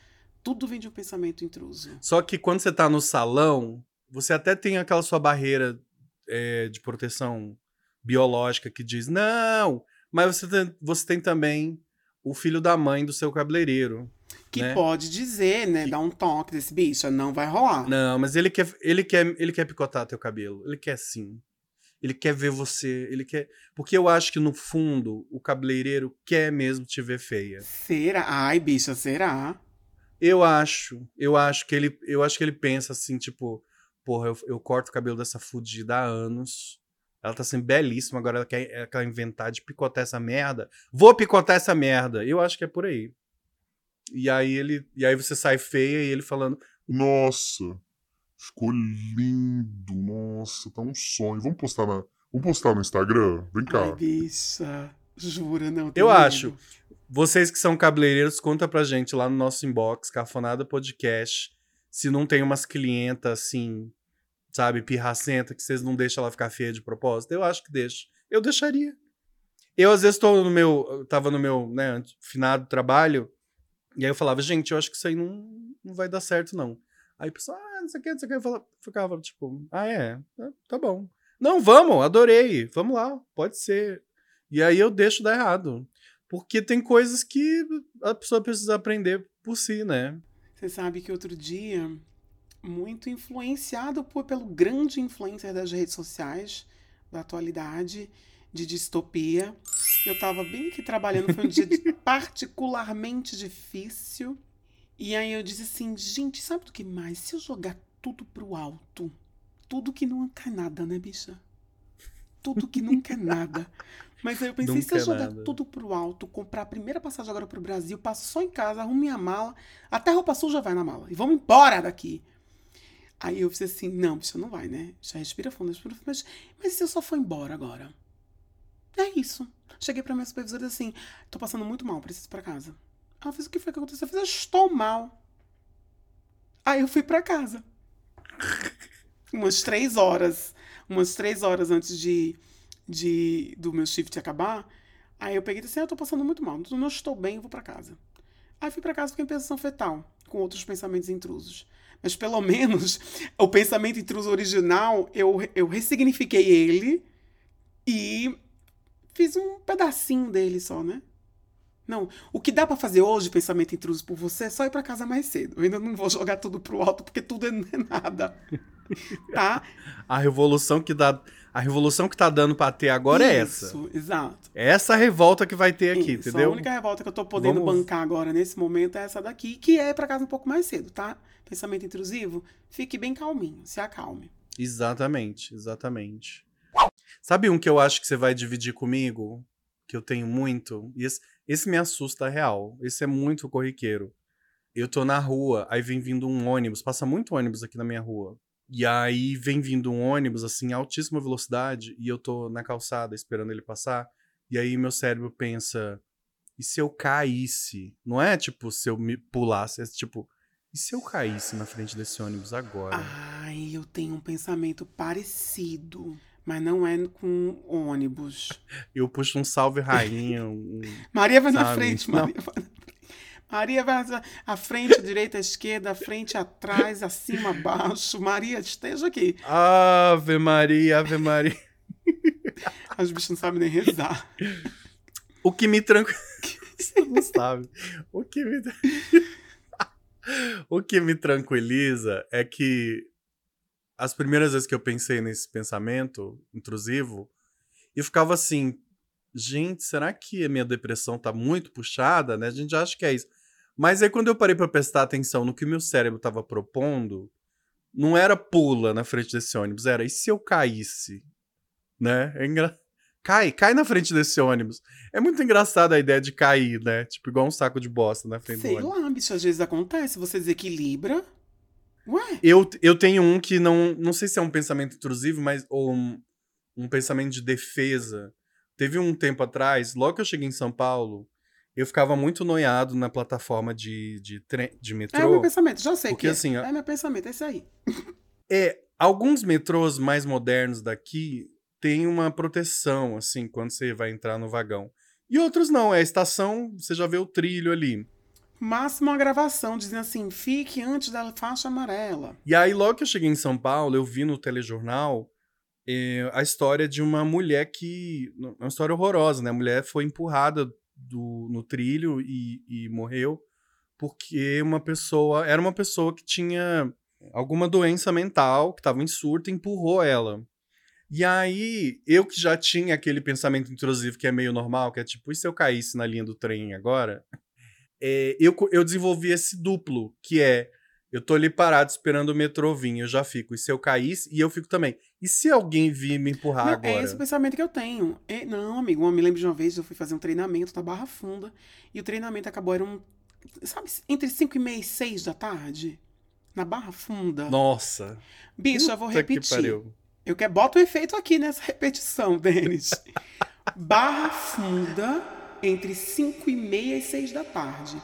Speaker 2: tudo vem de um pensamento intruso.
Speaker 1: Só que quando você tá no salão, você até tem aquela sua barreira é, de proteção biológica que diz: não, mas você tem, você tem também o filho da mãe do seu cabeleireiro.
Speaker 2: Que
Speaker 1: né?
Speaker 2: pode dizer, né? Dar um toque desse bicho, não vai rolar.
Speaker 1: Não, mas ele quer, ele quer, ele quer picotar teu cabelo. Ele quer sim. Ele quer ver você, ele quer, porque eu acho que no fundo o cabeleireiro quer mesmo te ver feia.
Speaker 2: Será? Ai, bicha, será?
Speaker 1: Eu acho, eu acho que ele, eu acho que ele pensa assim, tipo, porra, eu, eu corto o cabelo dessa fudida há anos. Ela tá sendo belíssima, agora ela quer, ela quer inventar de picotar essa merda. Vou picotar essa merda. Eu acho que é por aí. E aí ele, e aí você sai feia e ele falando,
Speaker 7: Nossa, ficou lindo. Nossa, tá um sonho. Vamos postar na, vamos postar no Instagram? Vem cá.
Speaker 2: Bicha. Jura, não.
Speaker 1: Eu
Speaker 2: medo.
Speaker 1: acho. Vocês que são cabeleireiros, conta pra gente lá no nosso inbox, Cafonada Podcast, se não tem umas clientas assim, sabe, pirracenta, que vocês não deixam ela ficar feia de propósito. Eu acho que deixa. Eu deixaria. Eu, às vezes, tô no meu. Eu tava no meu, né, finado trabalho, e aí eu falava, gente, eu acho que isso aí não, não vai dar certo, não. Aí o pessoal, ah, não sei o que, não sei o que. Eu falava, ficava tipo, ah, é, Ah, tá bom. Não, vamos, adorei. Vamos lá, pode ser. E aí eu deixo dar errado. Porque tem coisas que a pessoa precisa aprender por si, né?
Speaker 2: Você sabe que outro dia, muito influenciado por, pelo grande influencer das redes sociais da atualidade, de distopia, eu tava bem aqui trabalhando, foi um dia particularmente difícil. E aí eu disse assim, gente, sabe do que mais? Se eu jogar tudo pro alto, tudo que nunca é nada, né, bicha? Tudo que nunca é nada. Mas aí eu pensei, se
Speaker 1: Nunca
Speaker 2: eu
Speaker 1: é
Speaker 2: jogar
Speaker 1: nada.
Speaker 2: tudo pro alto, comprar a primeira passagem agora pro Brasil, passo só em casa, arrumo minha mala, até roupa suja vai na mala. E vamos embora daqui. Aí eu fiz assim, não, bicho, não vai, né? Já respira fundo, respira fundo. Mas, mas se eu só for embora agora? É isso. Cheguei pra minha supervisora assim, tô passando muito mal, preciso ir pra casa. Ela fez o que foi que aconteceu? Eu fiz, eu estou mal. Aí eu fui pra casa. Umas três horas. Umas três horas antes de, de do meu shift acabar. Aí eu peguei e disse assim, eu tô passando muito mal. Não estou bem, eu vou pra casa. Aí fui pra casa fiquei em fetal, com outros pensamentos intrusos. Mas pelo menos o pensamento intruso original, eu, eu ressignifiquei ele e fiz um pedacinho dele só, né? Não, o que dá pra fazer hoje, pensamento intruso por você, é só ir pra casa mais cedo. Eu ainda não vou jogar tudo pro alto, porque tudo é nada. Tá?
Speaker 1: A revolução que dá. A revolução que tá dando pra ter agora é essa.
Speaker 2: Isso, exato.
Speaker 1: É essa revolta que vai ter aqui,
Speaker 2: Isso,
Speaker 1: entendeu?
Speaker 2: A única revolta que eu tô podendo
Speaker 1: Vamos-
Speaker 2: bancar agora nesse momento é essa daqui, que é ir pra casa um pouco mais cedo, tá? Pensamento intrusivo, fique bem calminho, se acalme.
Speaker 1: Exatamente, exatamente. Sabe um que eu acho que você vai dividir comigo? que eu tenho muito, esse, esse me assusta real. Esse é muito corriqueiro. Eu tô na rua, aí vem vindo um ônibus, passa muito ônibus aqui na minha rua. E aí vem vindo um ônibus, assim, altíssima velocidade, e eu tô na calçada esperando ele passar. E aí meu cérebro pensa: e se eu caísse? Não é tipo se eu me pulasse, é tipo, e se eu caísse na frente desse ônibus agora?
Speaker 2: Ai, eu tenho um pensamento parecido. Mas não é com ônibus.
Speaker 1: Eu puxo um salve rainha. Um...
Speaker 2: Maria vai na frente,
Speaker 1: Não.
Speaker 2: Maria vai na frente. Maria vai à- frente, à direita, à esquerda, à frente, atrás, acima, abaixo. Maria, esteja aqui.
Speaker 1: Ave Maria, Ave Maria.
Speaker 2: As bichas não sabem nem rezar.
Speaker 1: O que me tranquiliza. Não sabe. O que me. o que me tranquiliza é que as primeiras vezes que eu pensei nesse pensamento intrusivo, eu ficava assim, gente, será que a minha depressão tá muito puxada, né? A gente acha que é isso. Mas aí quando eu parei pra prestar atenção no que meu cérebro tava propondo, não era pula na frente desse ônibus, era e se eu caísse? Né? É engra... Cai, cai na frente desse ônibus. É muito engraçada a ideia de cair, né? Tipo, igual um saco de bosta na frente
Speaker 2: Sei
Speaker 1: do ônibus.
Speaker 2: lá, bicho, às vezes acontece, você desequilibra. Ué,
Speaker 1: Eu, eu tenho um que não. Não sei se é um pensamento intrusivo, mas. Ou um, um pensamento de defesa. Teve um tempo atrás, logo que eu cheguei em São Paulo, eu ficava muito noiado na plataforma de, de, tre- de
Speaker 2: é o
Speaker 1: metrô.
Speaker 2: meu pensamento, já sei
Speaker 1: Porque
Speaker 2: que é.
Speaker 1: assim,
Speaker 2: é meu pensamento, é isso aí.
Speaker 1: É, alguns metrôs mais modernos daqui têm uma proteção, assim, quando você vai entrar no vagão. E outros não, é a estação, você já vê o trilho ali.
Speaker 2: Máximo uma gravação dizendo assim: fique antes da faixa amarela.
Speaker 1: E aí, logo que eu cheguei em São Paulo, eu vi no telejornal eh, a história de uma mulher que. Uma história horrorosa, né? A mulher foi empurrada do, no trilho e, e morreu porque uma pessoa. Era uma pessoa que tinha alguma doença mental, que estava em surto, empurrou ela. E aí, eu que já tinha aquele pensamento intrusivo que é meio normal, que é tipo, e se eu caísse na linha do trem agora? Eh, eu, eu desenvolvi esse duplo, que é eu tô ali parado esperando o metrô vir, eu já fico. E se eu caísse, e eu fico também. E se alguém vir me empurrar
Speaker 2: Não,
Speaker 1: agora?
Speaker 2: é esse o pensamento que eu tenho. É, não, amigo, eu me lembro de uma vez, eu fui fazer um treinamento na Barra Funda, e o treinamento acabou, era um, sabe, entre 5 e meia e 6 da tarde, na Barra Funda.
Speaker 1: Nossa.
Speaker 2: Bicho, eu vou
Speaker 1: que
Speaker 2: repetir.
Speaker 1: pariu.
Speaker 2: Eu quero, bota o efeito aqui nessa repetição, Denis. Barra Funda, entre 5 e meia e 6 da tarde.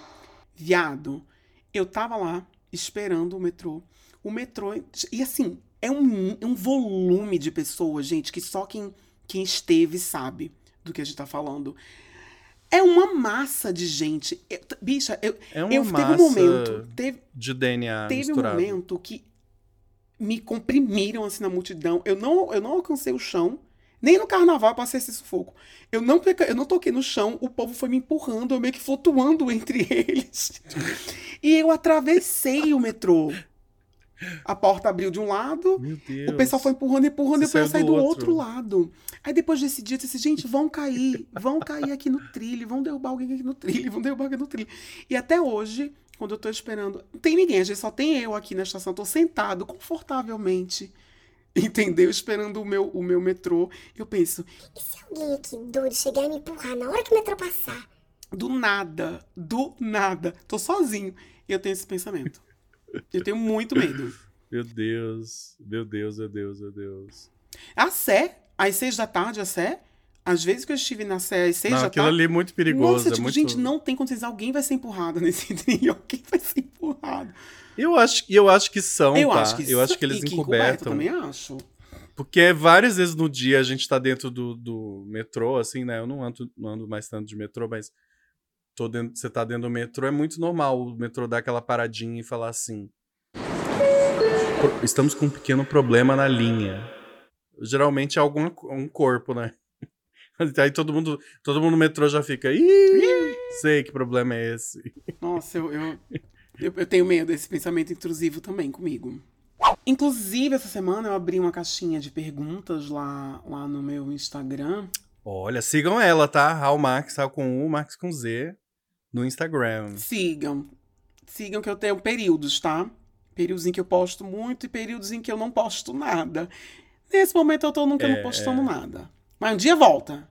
Speaker 2: Viado, eu tava lá esperando o metrô. O metrô. E assim, é um, é um volume de pessoas, gente, que só quem, quem esteve sabe do que a gente tá falando. É uma massa de gente. Eu- bicha, eu,
Speaker 1: É uma
Speaker 2: eu
Speaker 1: massa
Speaker 2: teve um momento. Teve,
Speaker 1: de DNA
Speaker 2: Teve um
Speaker 1: misturado.
Speaker 2: momento que me comprimiram assim na multidão. Eu não, eu não alcancei o chão. Nem no carnaval eu passei esse sufoco. Eu não, eu não toquei no chão, o povo foi me empurrando, eu meio que flutuando entre eles. E eu atravessei o metrô. A porta abriu de um lado, o pessoal foi empurrando, empurrando,
Speaker 1: Você
Speaker 2: depois eu saí
Speaker 1: do
Speaker 2: do
Speaker 1: outro.
Speaker 2: outro lado. Aí depois desse dia, eu disse, gente, vão cair, vão cair aqui no trilho, vão derrubar alguém aqui no trilho, vão derrubar alguém no trilho. E até hoje, quando eu tô esperando, não tem ninguém, a gente só tem eu aqui na estação, tô sentado confortavelmente, entendeu? Esperando o meu, o meu metrô. Eu penso,
Speaker 6: E se alguém aqui doido chegar e me empurrar na hora que o metrô passar?
Speaker 2: do nada, do nada, tô sozinho. E eu tenho esse pensamento. Eu tenho muito medo.
Speaker 1: Meu Deus. Meu Deus, meu Deus, meu Deus.
Speaker 2: A Sé, às seis da tarde, a Sé, às vezes que eu estive na Sé às seis
Speaker 1: Não,
Speaker 2: da
Speaker 1: aquilo
Speaker 2: tarde.
Speaker 1: ali é muito perigoso.
Speaker 2: Nossa,
Speaker 1: é
Speaker 2: tipo,
Speaker 1: muito...
Speaker 2: gente, não tem condições. Alguém vai ser empurrado nesse trilho. Alguém vai ser empurrado.
Speaker 1: Eu acho, eu acho que são,
Speaker 2: eu
Speaker 1: tá?
Speaker 2: acho que
Speaker 1: eu acho que eles encobertam.
Speaker 2: também acho.
Speaker 1: Porque várias vezes no dia a gente tá dentro do, do metrô, assim, né? Eu não ando, não ando mais tanto de metrô, mas tô dentro, você tá dentro do metrô, é muito normal o metrô dar aquela paradinha e falar assim. "Pro- Estamos com um pequeno problema na linha. Geralmente é algum um corpo, né? Aí todo mundo, todo mundo no metrô já fica. Ih, sei que problema é esse.
Speaker 2: Nossa, eu, eu, eu, eu tenho medo desse pensamento intrusivo também comigo. Inclusive, essa semana eu abri uma caixinha de perguntas lá, lá no meu Instagram.
Speaker 1: Olha, sigam ela, tá? Raul Max, Raul com U, Max com Z, no Instagram.
Speaker 2: Sigam. Sigam que eu tenho períodos, tá? Períodos em que eu posto muito e períodos em que eu não posto nada. Nesse momento eu tô nunca
Speaker 1: É,
Speaker 2: não postando nada. Mas um dia volta.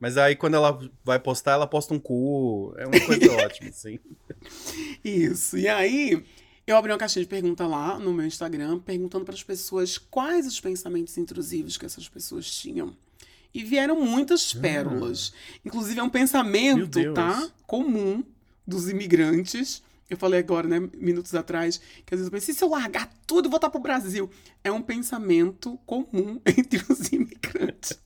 Speaker 1: Mas aí quando ela vai postar, ela posta um cu. É uma coisa ótima, assim.
Speaker 2: Isso. E aí, eu abri uma caixinha de pergunta lá no meu Instagram, perguntando para as pessoas quais os pensamentos intrusivos que essas pessoas tinham. E vieram muitas pérolas. Inclusive, é um pensamento, tá? Comum dos imigrantes. Eu falei agora, né, minutos atrás, que às vezes eu pensei, se eu largar tudo e voltar pro Brasil? É um pensamento comum entre os imigrantes.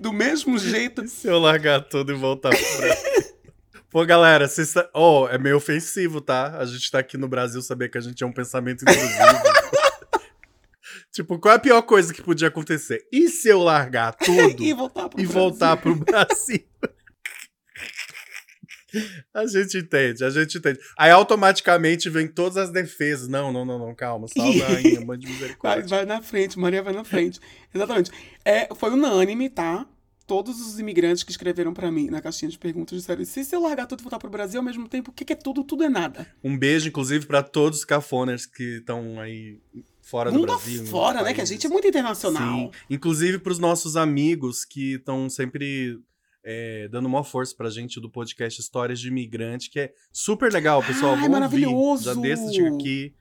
Speaker 2: Do mesmo jeito.
Speaker 1: E se eu largar tudo e voltar pro Brasil? Pô, galera, vocês tá... oh, é meio ofensivo, tá? A gente tá aqui no Brasil saber que a gente é um pensamento intrusivo. tipo, qual é a pior coisa que podia acontecer? E se eu largar tudo
Speaker 2: E voltar pro
Speaker 1: e
Speaker 2: Brasil?
Speaker 1: voltar pro Brasil? A gente entende, a gente entende. Aí automaticamente vem todas as defesas. Não, não, não, não, calma. Salve a rainha, mãe de
Speaker 2: Vai,
Speaker 1: misericórdia.
Speaker 2: vai na frente, Maria vai na frente. Exatamente. É, foi unânime, tá? Todos os imigrantes que escreveram pra mim na caixinha de perguntas disseram: se se eu largar tudo e voltar pro Brasil ao mesmo tempo, o que, que é tudo? Tudo é nada.
Speaker 1: Um beijo, inclusive, pra todos os cafoners que estão aí fora do
Speaker 2: Mundo
Speaker 1: Brasil. em
Speaker 2: fora, né? Que a gente é muito internacional.
Speaker 1: Sim. Inclusive pros nossos amigos que estão sempre é, dando uma força pra gente do podcast Histórias de Imigrante, que é super legal, pessoal.
Speaker 2: Ai, maravilhoso!
Speaker 1: Ouvir. Já desse aqui.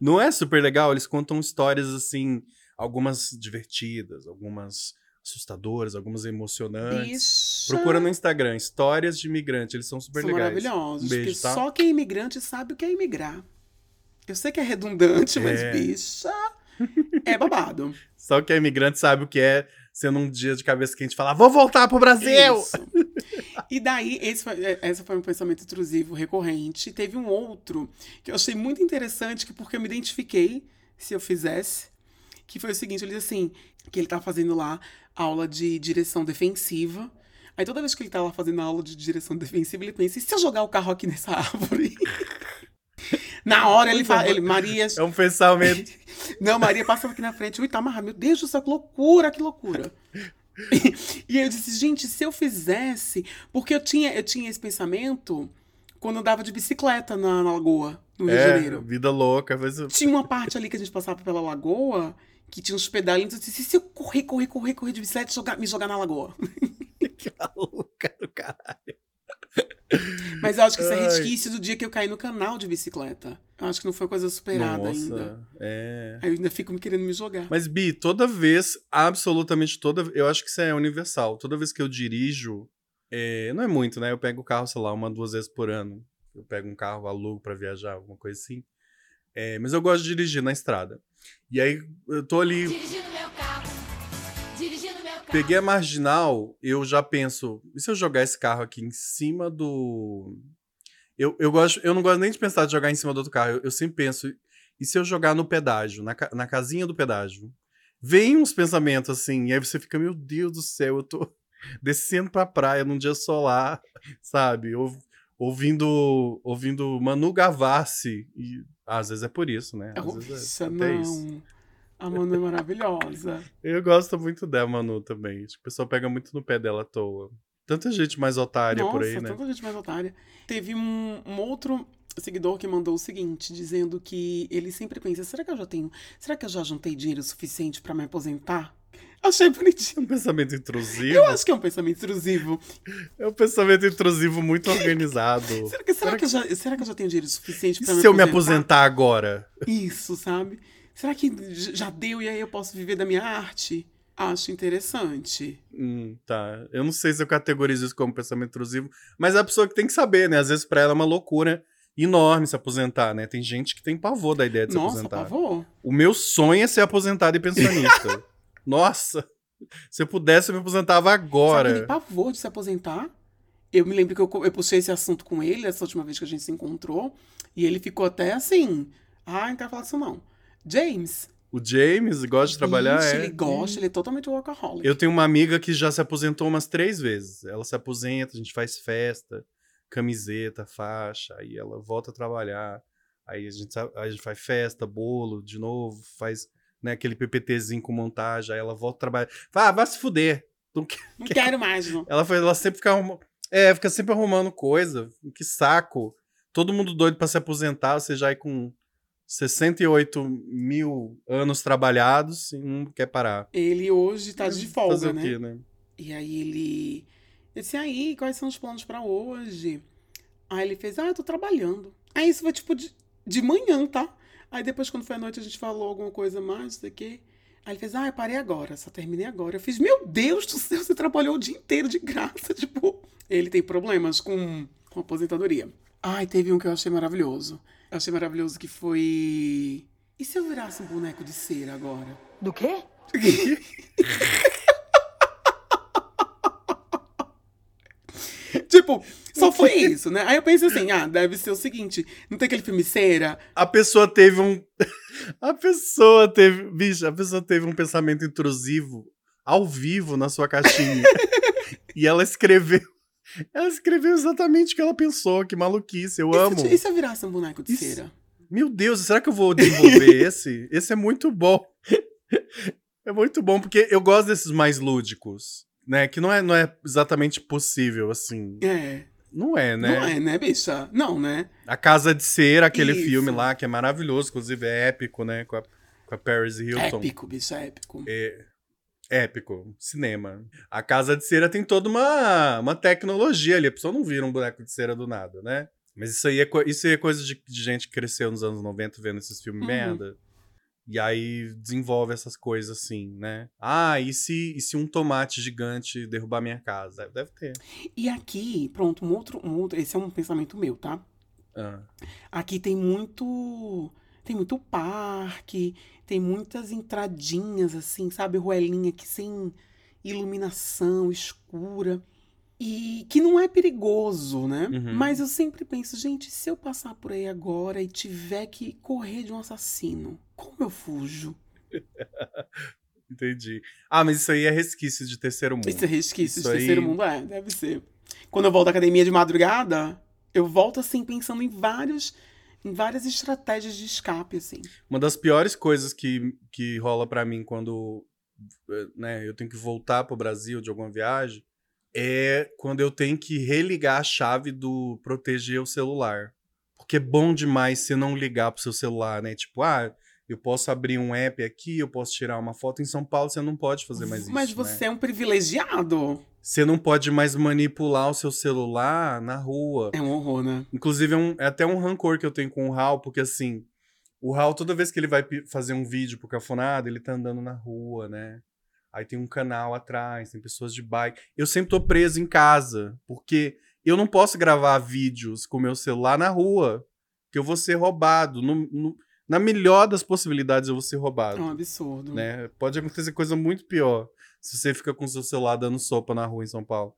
Speaker 1: Não é super legal? Eles contam histórias assim, algumas divertidas, algumas assustadoras, algumas emocionantes.
Speaker 2: Bicha.
Speaker 1: Procura no Instagram, Histórias de Imigrante, eles são super
Speaker 2: São
Speaker 1: legais.
Speaker 2: maravilhosos.
Speaker 1: Um beijo, tá?
Speaker 2: só quem é imigrante sabe o que é imigrar. Eu sei que é redundante, mas,
Speaker 1: É.
Speaker 2: bicha, é babado.
Speaker 1: Só que é imigrante sabe o que é ser num dia de cabeça quente falar: vou voltar pro Brasil!
Speaker 2: Isso. E daí, esse foi, é, esse foi um pensamento intrusivo recorrente. Teve um outro que eu achei muito interessante, que porque eu me identifiquei se eu fizesse, que foi o seguinte, ele disse assim, que ele tá fazendo lá aula de direção defensiva. Aí toda vez que ele tá lá fazendo aula de direção defensiva, ele pensa, e se eu jogar o carro aqui nessa árvore? Na hora ele fala, ele, Maria,
Speaker 1: É um pensamento.
Speaker 2: não, Maria passa aqui na frente. Ui, tá amarrado. Meu Deus do céu, que loucura, que loucura. e aí eu disse, gente, se eu fizesse. Porque eu tinha, eu tinha esse pensamento quando eu andava de bicicleta na, na lagoa, no Rio de
Speaker 1: É,
Speaker 2: Janeiro.
Speaker 1: vida louca. Mas...
Speaker 2: Tinha uma parte ali que a gente passava pela lagoa que tinha uns pedalinhos. Eu disse, e se eu correr, correr, correr, correr de bicicleta e jogar, me jogar na lagoa?
Speaker 1: que maluca do caralho.
Speaker 2: Mas eu acho que isso é resquício do dia que eu caí no canal de bicicleta. Eu acho que não foi coisa superada
Speaker 1: Nossa,
Speaker 2: ainda.
Speaker 1: é.
Speaker 2: Aí eu ainda fico me querendo me jogar.
Speaker 1: Mas, Bi, toda vez, absolutamente toda eu acho que isso é universal. Toda vez que eu dirijo, é, não é muito, né? Eu pego o carro, sei lá, uma, duas vezes por ano. Eu pego um carro, alugo pra viajar, alguma coisa assim. É, mas eu gosto de dirigir na estrada. E aí, eu tô ali,
Speaker 8: Dirigindo
Speaker 1: peguei a marginal, eu já penso, e se eu jogar esse carro aqui em cima do. Eu, eu, gosto, eu não gosto nem de pensar de jogar em cima do outro carro. Eu, eu sempre penso, e se eu jogar no pedágio, na, na casinha do pedágio? Vem uns pensamentos assim, e aí você fica, meu Deus do céu, eu tô descendo pra praia num dia solar, sabe? Ou- ouvindo, ouvindo Manu Gavassi. E às vezes é por isso, né? Às vezes
Speaker 2: Nossa,
Speaker 1: é até isso.
Speaker 2: A Manu é maravilhosa.
Speaker 1: Eu gosto muito da Manu também. Que o pessoal pega muito no pé dela à toa. Tanta gente mais otária
Speaker 2: Nossa,
Speaker 1: por aí, né?
Speaker 2: tanta gente mais otária. Teve um, um outro seguidor que mandou o seguinte, dizendo que ele sempre pensa, será que eu já tenho, será que eu já juntei dinheiro suficiente pra me aposentar? Achei bonitinho.
Speaker 1: um pensamento intrusivo.
Speaker 2: Eu acho que é um pensamento intrusivo.
Speaker 1: É um pensamento intrusivo muito organizado.
Speaker 2: Será que, será que, eu, já, será que eu já tenho dinheiro suficiente
Speaker 1: E
Speaker 2: pra
Speaker 1: se eu me aposentar agora?
Speaker 2: Isso, sabe? Será que já deu e aí eu posso viver da minha arte? Acho interessante.
Speaker 1: Hum, tá. Eu não sei se eu categorizo isso como pensamento intrusivo, mas é a pessoa que tem que saber, né? Às vezes pra ela é uma loucura enorme se aposentar, né? Tem gente que tem pavor da ideia de se
Speaker 2: Nossa,
Speaker 1: aposentar.
Speaker 2: pavor.
Speaker 1: O meu sonho é ser aposentado e pensionista. Nossa! Se eu pudesse, eu me aposentava agora.
Speaker 2: ele pavor de se aposentar. Eu me lembro que eu, eu puxei esse assunto com ele, essa última vez que a gente se encontrou, e ele ficou até assim. Ah, não quero falar disso não. James.
Speaker 1: O James gosta de trabalhar.
Speaker 2: Vixe,
Speaker 1: é...
Speaker 2: ele gosta, ele é totalmente workaholic.
Speaker 1: Eu tenho uma amiga que já se aposentou umas três vezes. Ela se aposenta, a gente faz festa, camiseta, faixa, aí ela volta a trabalhar. Aí a gente, a gente faz festa, bolo, de novo, faz né, aquele PPTzinho com montagem, aí ela volta a trabalhar. Fala, ah, vai se fuder. Não quer-
Speaker 2: Não quero mais, não.
Speaker 1: Ela, foi, ela sempre fica arrumando. É, fica sempre arrumando coisa. Que saco. Todo mundo doido pra se aposentar, você já aí com 68 mil anos trabalhados e não quer parar.
Speaker 2: Ele hoje tá de folga,
Speaker 1: Fazer
Speaker 2: né?
Speaker 1: o quê, né?
Speaker 2: E aí ele Eu disse, aí, quais são os planos pra hoje? Aí ele fez, ah, eu tô trabalhando. Aí isso foi tipo de, de manhã, tá? Aí depois, quando foi à noite, a gente falou alguma coisa mais, não sei o quê. Aí ele fez, ah, eu parei agora, só terminei agora. Eu fiz, meu Deus do céu, você trabalhou o dia inteiro de graça. Tipo, ele tem problemas com, com aposentadoria. Ai, teve um que eu achei maravilhoso. Eu achei maravilhoso que foi. E se eu virasse um boneco de cera agora?
Speaker 5: Do quê?
Speaker 2: tipo, só foi isso, né? Aí eu pensei assim, ah, deve ser o seguinte: não tem aquele filme Cera?
Speaker 1: A pessoa teve um. A pessoa teve. Bicho, a pessoa teve um pensamento intrusivo ao vivo na sua caixinha. e ela escreveu. Ela escreveu exatamente o que ela pensou. Que maluquice, eu
Speaker 2: E se,
Speaker 1: amo.
Speaker 2: eu- e se eu virasse um boneco de
Speaker 1: Isso.
Speaker 2: cera?
Speaker 1: Meu Deus, será que eu vou desenvolver esse? Esse é muito bom. É muito bom, porque eu gosto desses mais lúdicos, né? Que não é, não é exatamente possível, assim.
Speaker 2: É.
Speaker 1: Não é, né?
Speaker 2: Não é, né, bicha? Não, né?
Speaker 1: A Casa de Cera, aquele
Speaker 2: Isso.
Speaker 1: filme lá, que é maravilhoso, inclusive é épico, né? Com a, com a Paris Hilton.
Speaker 2: Épico, bicha, épico.
Speaker 1: É, épico, cinema. A Casa de Cera tem toda uma, uma tecnologia ali. A pessoa não vira um boneco de cera do nada, né? Mas isso aí é, isso aí é coisa de, de gente que cresceu nos anos 90 vendo esses filmes
Speaker 2: Uhum.
Speaker 1: merda. E aí desenvolve essas coisas assim, né? Ah, e se, e se um tomate gigante derrubar minha casa? Deve ter.
Speaker 2: E aqui, pronto, um outro, um outro. Esse é um pensamento meu, tá?
Speaker 1: Ah.
Speaker 2: Aqui tem muito. Tem muito parque, tem muitas entradinhas, assim, sabe? Ruelinha aqui sem iluminação, escura. E que não é perigoso, né?
Speaker 1: Uhum.
Speaker 2: Mas eu sempre penso, gente, se eu passar por aí agora e tiver que correr de um assassino, como eu fujo?
Speaker 1: Entendi. Ah, mas isso aí é resquício de terceiro mundo.
Speaker 2: Esse resquício
Speaker 1: Isso
Speaker 2: de terceiro
Speaker 1: aí-
Speaker 2: mundo é, deve ser. Quando eu volto à academia de madrugada, eu volto assim pensando em vários, em várias estratégias de escape, assim.
Speaker 1: Uma das piores coisas que, que rola pra mim quando eh, né, eu tenho que voltar pro Brasil de alguma viagem é quando eu tenho que religar a chave do proteger o celular. Porque é bom demais você não ligar pro seu celular, né? Tipo, ah, eu posso abrir um app aqui, eu posso tirar uma foto. Em São Paulo você não pode fazer mais isso.
Speaker 2: Mas
Speaker 1: né?
Speaker 2: você é um privilegiado.
Speaker 1: Você não pode mais manipular o seu celular na rua.
Speaker 2: É um horror, né?
Speaker 1: Inclusive, é, um- é até um rancor que eu tenho com o Raul, porque assim, o Raul, toda vez que ele vai fazer um vídeo pro Cafonada, ele tá andando na rua, né? Aí tem um canal atrás, tem pessoas de bike. Eu sempre tô preso em casa, porque eu não posso gravar vídeos com meu celular na rua, que eu vou ser roubado. No- no- na melhor das possibilidades, eu vou ser
Speaker 2: É
Speaker 1: roubado.
Speaker 2: um absurdo.
Speaker 1: Né? Pode acontecer coisa muito pior se você fica com seu celular dando sopa na rua em São Paulo.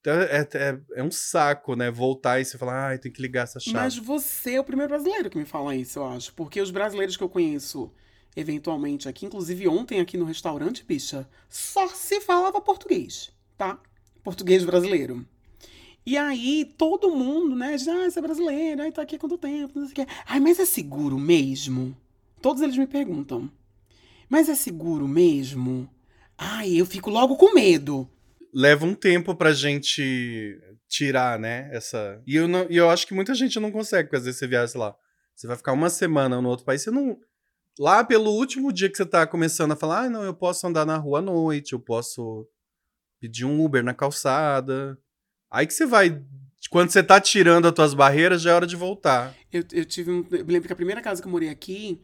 Speaker 1: Então é, é, é um saco, né? Voltar e você falar, ai, tem que ligar essa chave.
Speaker 2: Mas você é o primeiro brasileiro que me fala isso, eu acho. Porque os brasileiros que eu conheço, eventualmente aqui, inclusive ontem aqui no restaurante, bicha, só se falava português, tá? Português brasileiro. E aí, todo mundo, né, diz, ah, você é brasileiro, aí tá aqui há quanto tempo, não sei o quê. Ai, mas é seguro mesmo? Todos eles me perguntam. Mas é seguro mesmo? Ai, eu fico logo com medo.
Speaker 1: Leva um tempo pra gente tirar, né? Essa. E eu, não, e eu acho que muita gente não consegue, porque às vezes você viaja, sei lá, você vai ficar uma semana no outro país, você não. Lá pelo último dia que você tá começando a falar, ah, não, eu posso andar na rua à noite, eu posso pedir um Uber na calçada. Aí que você vai. Quando você tá tirando as tuas barreiras, já é hora de voltar.
Speaker 2: Eu, eu tive um. Eu me lembro que a primeira casa que eu morei aqui,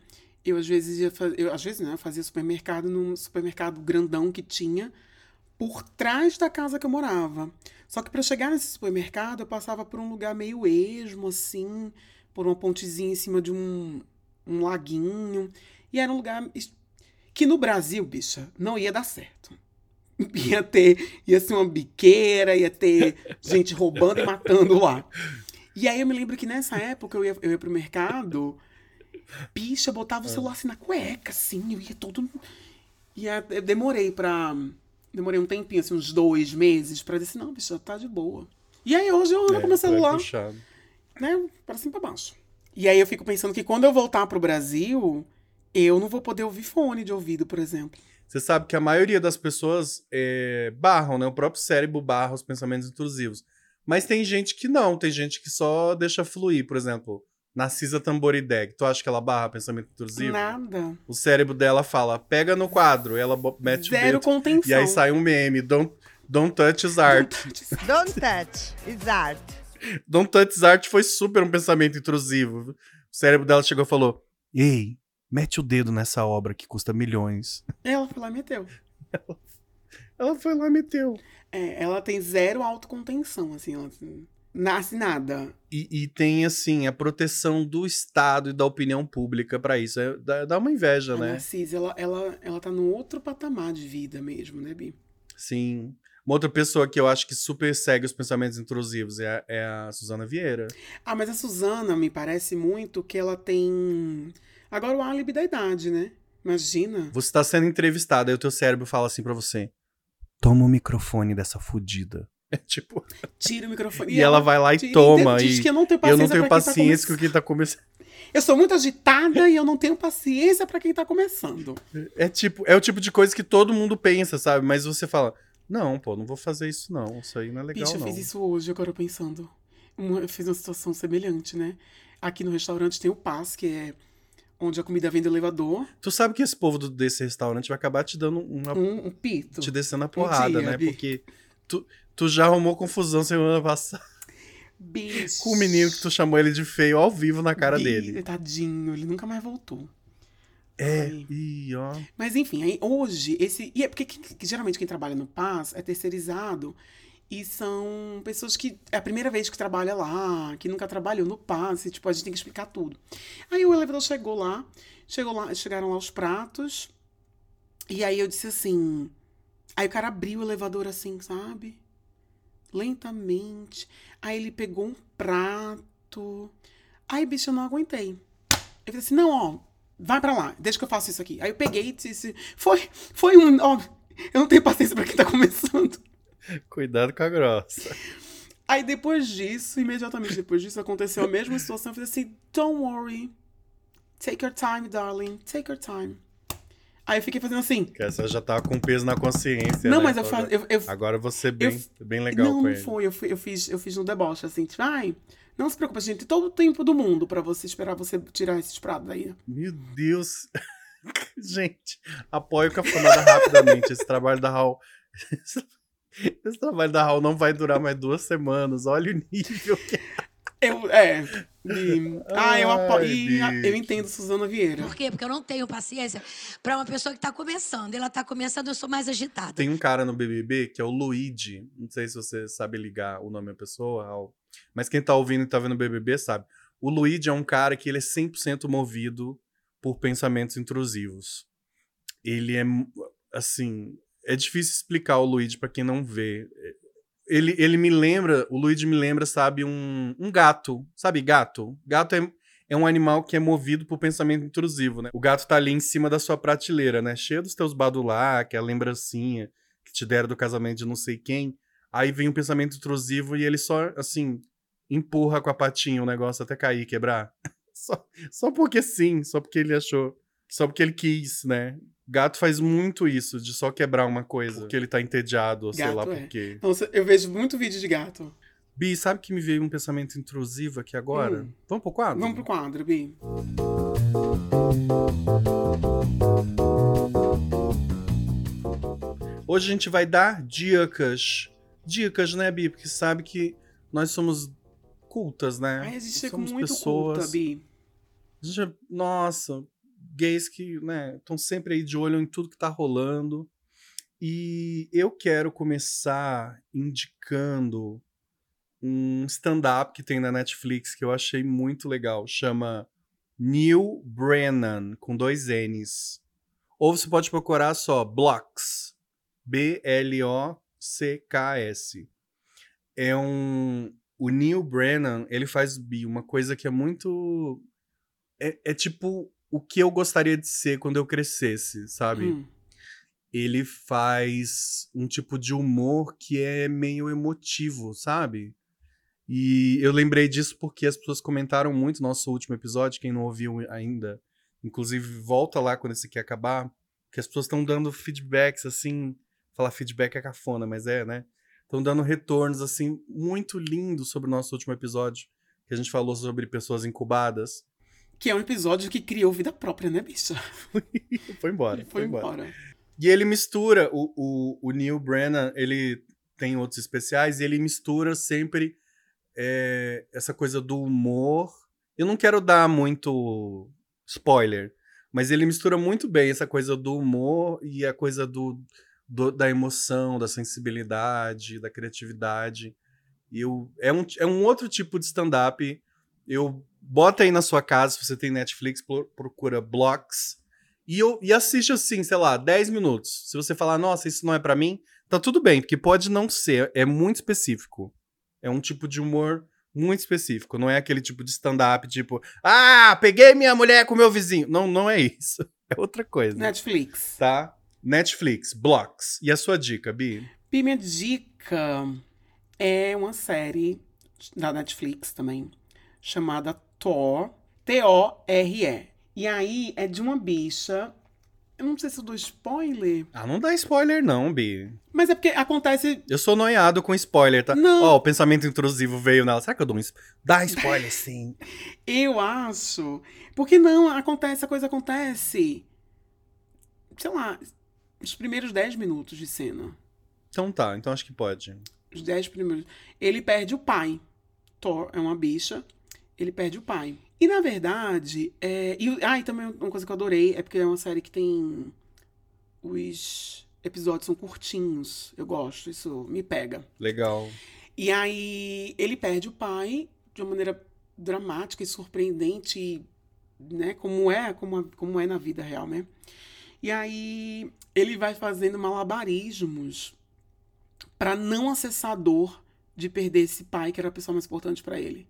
Speaker 2: eu às vezes ia. Eu, às vezes, né? Eu fazia supermercado num supermercado grandão que tinha por trás da casa que eu morava. Só que para chegar nesse supermercado, eu passava por um lugar meio esmo, assim, por uma pontezinha em cima de um, um laguinho. E era um lugar que no Brasil, bicha, não ia dar certo. Ia ter, ia ser uma biqueira, ia ter gente roubando e matando lá. E aí eu me lembro que nessa época eu ia, eu ia pro mercado, bicha, botava o celular assim na cueca, assim, eu ia todo. E eu demorei pra. Demorei um tempinho, assim, uns dois meses, pra dizer assim, não, bicha, tá de boa. E aí hoje eu ando
Speaker 1: É,
Speaker 2: com meu celular,
Speaker 1: puxado.
Speaker 2: né, pra cima e pra baixo. E aí eu fico pensando que quando eu voltar pro Brasil, eu não vou poder ouvir fone de ouvido, por exemplo.
Speaker 1: Você sabe que a maioria das pessoas é, barram, né? O próprio cérebro barra os pensamentos intrusivos. Mas tem gente que não, tem gente que só deixa fluir. Por exemplo, Narcisa Tamborideg. Tu acha que ela barra pensamento intrusivo?
Speaker 2: Nada.
Speaker 1: O cérebro dela fala, pega no quadro. Ela mete o
Speaker 2: Zero
Speaker 1: dedo.
Speaker 2: contenção.
Speaker 1: E aí sai um meme. Don't, Don't touch is art.
Speaker 9: Don't touch, is art.
Speaker 1: Don't touch is art foi super um pensamento intrusivo. O cérebro dela chegou e falou: Ei, mete o dedo nessa obra que custa milhões.
Speaker 2: Ela foi lá e meteu.
Speaker 1: Ela foi lá e meteu.
Speaker 2: É, ela tem zero autocontenção, assim, ela assim, nasce nada.
Speaker 1: E, e tem, assim, a proteção do Estado e da opinião pública pra isso. É, dá, dá uma inveja,
Speaker 2: A
Speaker 1: né?
Speaker 2: Narcisa, ela, ela, ela tá num outro patamar de vida mesmo, né, Bi?
Speaker 1: Sim. Uma outra pessoa que eu acho que super segue os pensamentos intrusivos é a, é a Suzana Vieira.
Speaker 2: Ah, mas a Suzana me parece muito que ela tem. Agora o álibi da idade, né? Imagina.
Speaker 1: Você tá sendo entrevistada, aí o teu cérebro fala assim pra você: Toma o microfone dessa fudida. É tipo.
Speaker 2: Tira o microfone.
Speaker 1: E ela vai lá e
Speaker 2: tira-
Speaker 1: toma.
Speaker 2: Diz
Speaker 1: E
Speaker 2: que eu não tenho
Speaker 1: eu
Speaker 2: paciência.
Speaker 1: não tenho
Speaker 2: quem tá
Speaker 1: paciência com quem tá começando.
Speaker 2: Eu sou muito agitada e eu não tenho paciência pra quem tá começando.
Speaker 1: É tipo, é o tipo de coisa que todo mundo pensa, sabe? Mas você fala, não, pô, não vou fazer isso não. Isso aí não é legal,
Speaker 2: Bicho, eu
Speaker 1: não.
Speaker 2: fiz isso hoje, agora pensando. Uma- eu fiz uma situação semelhante, né? Aqui no restaurante tem o Paz, que é onde a comida vem do elevador.
Speaker 1: Tu sabe que esse povo do- desse restaurante vai acabar te dando uma.
Speaker 2: Um, um pito.
Speaker 1: te descendo a porrada,
Speaker 2: dia,
Speaker 1: né?
Speaker 2: Bi.
Speaker 1: Porque tu, tu já arrumou confusão semana passada
Speaker 2: Bicho.
Speaker 1: com o menino que tu chamou ele de feio ao vivo na cara
Speaker 2: Bi-
Speaker 1: dele.
Speaker 2: Tadinho, ele nunca mais voltou.
Speaker 1: É, ih, ó.
Speaker 2: Mas enfim, aí hoje, esse. E é porque que- que geralmente quem trabalha no Paz é terceirizado. E são pessoas que é a primeira vez que trabalha lá, que nunca trabalhou no Paz, e, tipo, a gente tem que explicar tudo. Aí o elevador chegou lá, chegou lá, chegaram lá os pratos, e aí eu disse assim. Aí o cara abriu o elevador assim, sabe? Lentamente. Aí ele pegou um prato. Aí, bicho, eu não aguentei. Eu falei assim: não, ó, vai pra lá, deixa que eu faço isso aqui. Aí eu peguei e disse: foi, foi um. Ó, eu não tenho paciência pra quem tá começando.
Speaker 1: Cuidado com a grossa.
Speaker 2: Aí depois disso, imediatamente depois disso, aconteceu a mesma situação. Eu falei assim: don't worry. Take your time, darling. Take your time. Aí eu fiquei fazendo assim.
Speaker 1: Que essa já tava com peso na consciência.
Speaker 2: Não,
Speaker 1: né?
Speaker 2: mas eu,
Speaker 1: Agora-
Speaker 2: fa eu, eu,
Speaker 1: Agora eu vou ser bem, bem legal
Speaker 2: não,
Speaker 1: com
Speaker 2: não
Speaker 1: ele.
Speaker 2: foi. Eu, fui- eu fiz, eu fiz no deboche, assim, tipo, ai, não se preocupe, gente, tem todo o tempo do mundo pra você esperar você tirar esses pratos aí.
Speaker 1: Meu Deus. Gente, apoio cafonada rapidamente. Esse trabalho da Raul. Esse trabalho da Raul não vai durar mais duas semanas. Olha o nível que
Speaker 2: Eu, é. E, ah, eu apoio. Eu entendo Suzana Vieira.
Speaker 8: Por quê? Porque eu não tenho paciência pra uma pessoa que tá começando. Ela tá começando, eu sou mais agitada.
Speaker 1: Tem um cara no BBB que é o Luigi. Não sei se você sabe ligar o nome da pessoa, Raul. Mas quem tá ouvindo e tá vendo o BBB sabe. O Luigi é um cara que ele é 100% movido por pensamentos intrusivos. Ele é, assim... É difícil explicar o Luigi pra quem não vê. Ele, ele me lembra... O Luigi me lembra, sabe, um, um gato. Sabe gato? Gato é, é um animal que é movido por pensamento intrusivo, né? O gato tá ali em cima da sua prateleira, né? Cheio dos teus badulá, que é a lembrancinha que te deram do casamento de não sei quem. Aí vem um pensamento intrusivo e ele só, assim, empurra com a patinha o negócio até cair, quebrar. Só, só porque sim, só porque ele achou. Só porque ele quis, né? Gato faz muito isso, de só quebrar uma coisa. Porque ele tá entediado, ou sei lá
Speaker 2: é.
Speaker 1: por quê.
Speaker 2: Nossa, eu vejo muito vídeo de gato.
Speaker 1: Bi, sabe que me veio um pensamento intrusivo aqui agora?
Speaker 2: Hum.
Speaker 1: Vamos pro quadro?
Speaker 2: Vamos pro quadro, Bi.
Speaker 1: Hoje a gente vai dar dicas. Dicas, né, Bi? Porque sabe que nós somos cultas, né?
Speaker 2: Ai, a gente chega
Speaker 1: somos
Speaker 2: muito
Speaker 1: pessoas.
Speaker 2: culta, Bi.
Speaker 1: A gente é- nossa, gays que, né, estão sempre aí de olho em tudo que tá rolando. E eu quero começar indicando um stand-up que tem na Netflix que eu achei muito legal. Chama Neil Brennan, com dois N's. Ou você pode procurar só Blocks. B-L-O-C-K-S. É um. O Neil Brennan, ele faz uma coisa que é muito. É, é tipo o que eu gostaria de ser quando eu crescesse, sabe?
Speaker 2: Hum.
Speaker 1: Ele faz um tipo de humor que é meio emotivo, sabe? E eu lembrei disso porque as pessoas comentaram muito no nosso último episódio, quem não ouviu ainda. Inclusive, volta lá quando esse aqui acabar, que as pessoas estão dando feedbacks, assim. Falar feedback é cafona, mas é, né? Estão dando retornos, assim, muito lindos sobre o nosso último episódio, que a gente falou sobre pessoas incubadas.
Speaker 2: Que é um episódio que criou vida própria, né, bicha?
Speaker 1: Foi embora.
Speaker 2: Foi embora.
Speaker 1: E ele mistura o, o, o Neil Brennan, ele tem outros especiais, e ele mistura sempre é, essa coisa do humor. Eu não quero dar muito spoiler, mas ele mistura muito bem essa coisa do humor e a coisa do, do- da emoção, da sensibilidade, da criatividade. E eu, é, um, é um outro tipo de stand-up. Eu bota aí na sua casa, se você tem Netflix, pro- procura Blocks. E, eu, e assiste assim, sei lá, 10 minutos. Se você falar, nossa, isso não é pra mim, tá tudo bem, porque pode não ser. É muito específico. É um tipo de humor muito específico. Não é aquele tipo de stand-up, tipo, ah, peguei minha mulher com meu vizinho. Não, não é isso. É outra coisa.
Speaker 2: Netflix.
Speaker 1: Tá? Netflix, Blocks. E a sua dica, Bi?
Speaker 2: E minha dica é uma série da Netflix também, chamada Thor, T-O-R-E. E aí é de uma bicha. Eu não sei se eu dou spoiler,
Speaker 1: Ah, não dá spoiler, não, Bi.
Speaker 2: mas é porque acontece.
Speaker 1: Eu sou noiado com spoiler, tá?
Speaker 2: Não.
Speaker 1: Ó, o pensamento intrusivo veio nela. Será que eu dou um spoiler? Dá spoiler, sim.
Speaker 2: Eu acho. Porque não, acontece, a coisa acontece. Sei lá, os primeiros 10 minutos de cena.
Speaker 1: Então tá, então acho que pode.
Speaker 2: Os 10 primeiros. Ele perde o pai. Thor é uma bicha. Ele perde o pai. E na verdade. É... E, ah, e também uma coisa que eu adorei é porque é uma série que tem. Os episódios são curtinhos. Eu gosto, isso me pega.
Speaker 1: Legal.
Speaker 2: E aí ele perde o pai de uma maneira dramática e surpreendente, né? Como é, como, como é na vida real, né? E aí ele vai fazendo malabarismos para não acessar a dor de perder esse pai que era a pessoa mais importante para ele.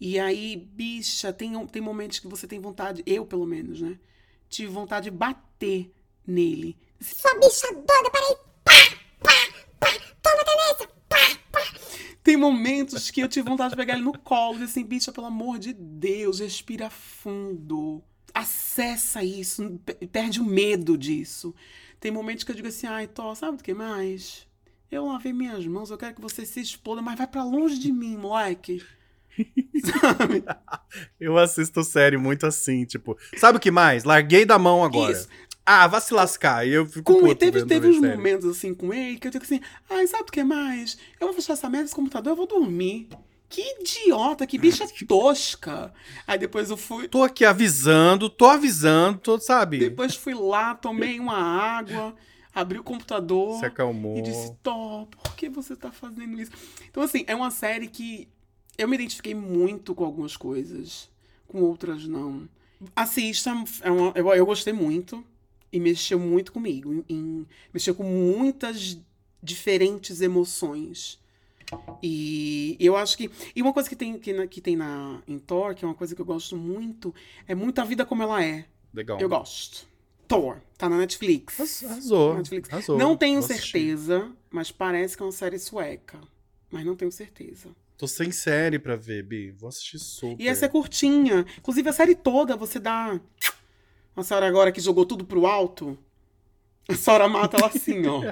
Speaker 2: E aí, bicha, tem, tem momentos que você tem vontade, eu pelo menos, né? Tive vontade de bater nele.
Speaker 6: Sua bicha doida, peraí. Pá, pá, pá. Toma caneta. Pá, pá.
Speaker 2: Tem momentos que eu tive vontade de pegar ele no colo e assim, bicha, pelo amor de Deus, respira fundo. Acessa isso, pe- perde o medo disso. Tem momentos que eu digo assim, ai, Tó, sabe do que mais? Eu lavei minhas mãos, eu quero que você se exploda, mas vai pra longe de mim, moleque. Sabe?
Speaker 1: Eu assisto série muito assim, tipo, sabe o que mais? Larguei da mão agora.
Speaker 2: Isso.
Speaker 1: Ah, vai se lascar. E eu fico
Speaker 2: Com
Speaker 1: puto
Speaker 2: teve, teve uns
Speaker 1: série.
Speaker 2: momentos assim com ele que eu digo assim, ai, sabe do que mais? Eu vou fechar essa merda desse computador, eu vou dormir. Que idiota, que bicha tosca. Aí depois eu fui,
Speaker 1: Tô aqui avisando, tô avisando, tô, sabe?
Speaker 2: Depois fui lá, tomei uma água, abri o computador
Speaker 1: Se acalmou.
Speaker 2: e disse: Tó, por que você tá fazendo isso? Então, assim, é uma série que eu me identifiquei muito com algumas coisas, com outras não. Assista, é uma- eu, eu gostei muito e mexeu muito comigo. em- em- mexeu com muitas diferentes emoções. E eu acho que. E uma coisa que tem, que, que tem na, em Thor, que é uma coisa que eu gosto muito, é muito a vida como ela é.
Speaker 1: Legal.
Speaker 2: Eu gosto. Thor, tá na Netflix.
Speaker 1: Arrasou.
Speaker 2: Netflix.
Speaker 1: arrasou.
Speaker 2: Não tenho
Speaker 1: Vou assistir.
Speaker 2: certeza, mas parece que é uma série sueca. Mas não tenho certeza.
Speaker 1: Tô sem série pra ver, Bi. Vou assistir super.
Speaker 2: E essa é curtinha. Inclusive, a série toda você dá. A senhora agora que jogou tudo pro alto. A senhora mata ela assim, ó.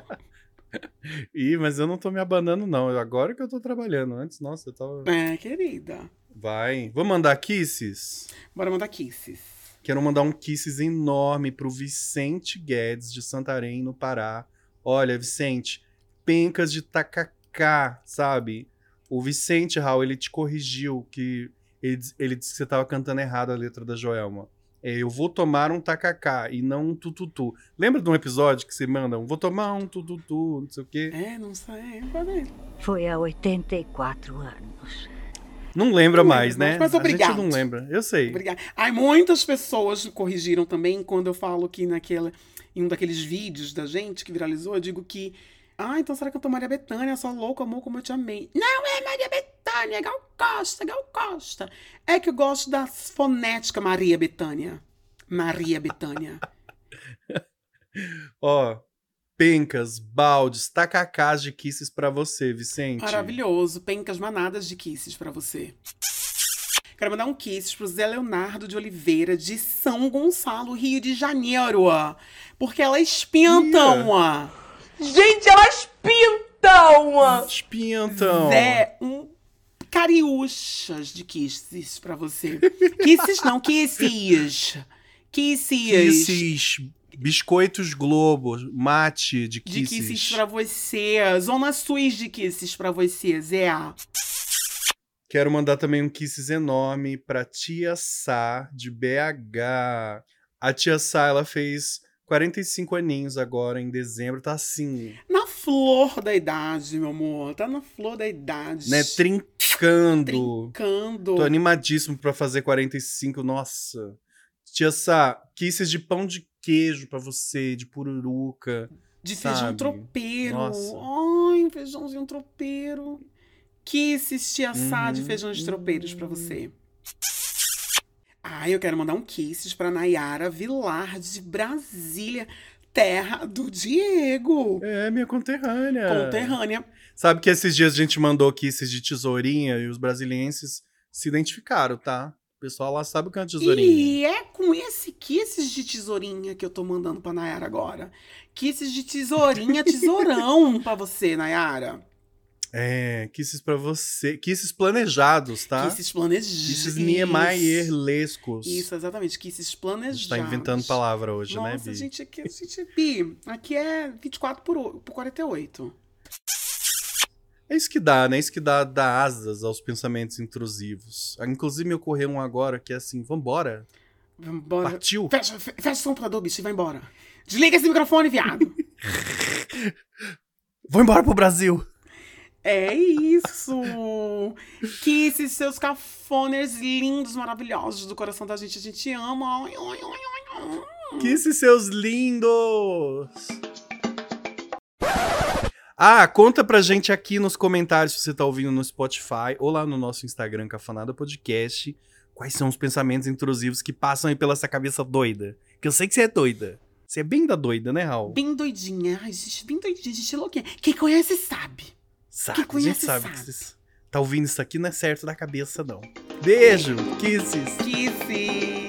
Speaker 1: Ih, mas eu não tô me abanando, não. Agora que eu tô trabalhando. Antes, nossa, eu tava.
Speaker 2: É, querida.
Speaker 1: Vai. Vou mandar kisses?
Speaker 2: Bora mandar kisses.
Speaker 1: Quero mandar um kisses enorme pro Vicente Guedes, de Santarém, no Pará. Olha, Vicente, pencas de tacacá, sabe? O Vicente, Raul, ele te corrigiu que ele, ele disse que você tava cantando errado a letra da Joelma. É, eu vou tomar um tacacá e não um tututu. Lembra de um episódio que você manda um vou tomar um tututu, não sei o quê?
Speaker 2: É, não sei.
Speaker 10: Foi há 84 anos.
Speaker 1: Não lembra
Speaker 2: Não
Speaker 1: mais,
Speaker 2: lembro,
Speaker 1: né?
Speaker 2: mas
Speaker 1: A
Speaker 2: obrigado.
Speaker 1: gente não lembra. Eu sei.
Speaker 2: Obrigada. Ai, muitas pessoas corrigiram também quando eu falo que naquela, em um daqueles vídeos da gente que viralizou, eu digo que. Ah, então será que eu tô Maria Bethânia, só louco, amor, como eu te amei? Não é Maria Bethânia, é Gal Costa, Gal Costa. É que eu gosto da fonética Maria Bethânia. Maria Bethânia.
Speaker 1: Ó, pencas, baldes, tacacás de kisses pra você, Vicente.
Speaker 2: Maravilhoso. Pencas manadas de kisses pra você. Quero mandar um kisses pro Zé Leonardo de Oliveira, de São Gonçalo, Rio de Janeiro. Porque elas pintam.
Speaker 5: Gente, elas pintam!
Speaker 1: Espintam.
Speaker 2: Zé, um cariúchas de kisses pra você. Kisses não, kisses. Kisses.
Speaker 1: Kisses, biscoitos Globo, mate de
Speaker 2: De
Speaker 1: kisses.
Speaker 2: kisses pra você. Zona Suíça de kisses pra você, Zé.
Speaker 1: Quero mandar também um kisses enorme pra tia Sá, de BH. A tia Sá, ela fez 45 aninhos agora, em dezembro. Tá assim,
Speaker 2: Na flor da idade, meu amor. Tá na flor da idade.
Speaker 1: né? Trincando.
Speaker 2: Trincando.
Speaker 1: Tô animadíssimo pra fazer 45, nossa. Tia Sá, kisses de pão de queijo pra você, de pururuca.
Speaker 2: De feijão
Speaker 1: sabe?
Speaker 2: tropeiro.
Speaker 1: Nossa.
Speaker 2: Ai, um feijãozinho tropeiro. Kisses tia Sá de
Speaker 1: Uhum.
Speaker 2: feijões tropeiros pra você. Ai, eu quero mandar um kisses pra Nayara Vilar de Brasília, terra do Diego.
Speaker 1: É, minha conterrânea.
Speaker 2: Conterrânea.
Speaker 1: Sabe que esses dias a gente mandou kisses de tesourinha e os brasilienses se identificaram, tá? O pessoal lá sabe o que é uma tesourinha.
Speaker 2: E é com esse kisses de tesourinha que eu tô mandando pra Nayara agora. Kisses de tesourinha, tesourão pra você, Nayara.
Speaker 1: É, kisses pra você. Kisses planejados, tá?
Speaker 2: Kisses planejados.
Speaker 1: Kisses Niemeyer-lescos.
Speaker 2: Isso, exatamente. Kisses
Speaker 1: A
Speaker 2: planejados.
Speaker 1: gente tá inventando palavra hoje, né,
Speaker 2: Nossa,
Speaker 1: Bi?
Speaker 2: gente, aqui, a gente, Bi, aqui é 24 por, por 48.
Speaker 1: É isso que dá, né? Isso que dá, dá asas aos pensamentos intrusivos. Ah, Inclusive me ocorreu um agora que é assim, vambora?
Speaker 2: Vambora.
Speaker 1: Partiu?
Speaker 2: Fecha, fe- fecha o computador, bicho, e vai embora. Desliga esse microfone, viado.
Speaker 1: Vou embora pro Brasil!
Speaker 2: É isso! Que esses seus cafoners lindos, maravilhosos do coração da gente, a gente ama. Ai, ai, ai, ai, ai.
Speaker 1: Kisses seus lindos! Ah, conta pra gente aqui nos comentários se você tá ouvindo no Spotify ou lá no nosso Instagram, Cafanada Podcast, quais são os pensamentos intrusivos que passam aí pela essa cabeça doida. Que eu sei que você é doida. Você é bem da doida, né, Raul?
Speaker 2: Bem doidinha. Ai, gente, bem doidinha, gente louquinha. Quem conhece sabe.
Speaker 1: Sabe,
Speaker 2: Quem
Speaker 1: a gente
Speaker 2: conhece
Speaker 1: sabe. que
Speaker 2: sabe.
Speaker 1: vocês tá ouvindo isso aqui não é certo da cabeça, não. Beijo, kisses.
Speaker 2: Kisses.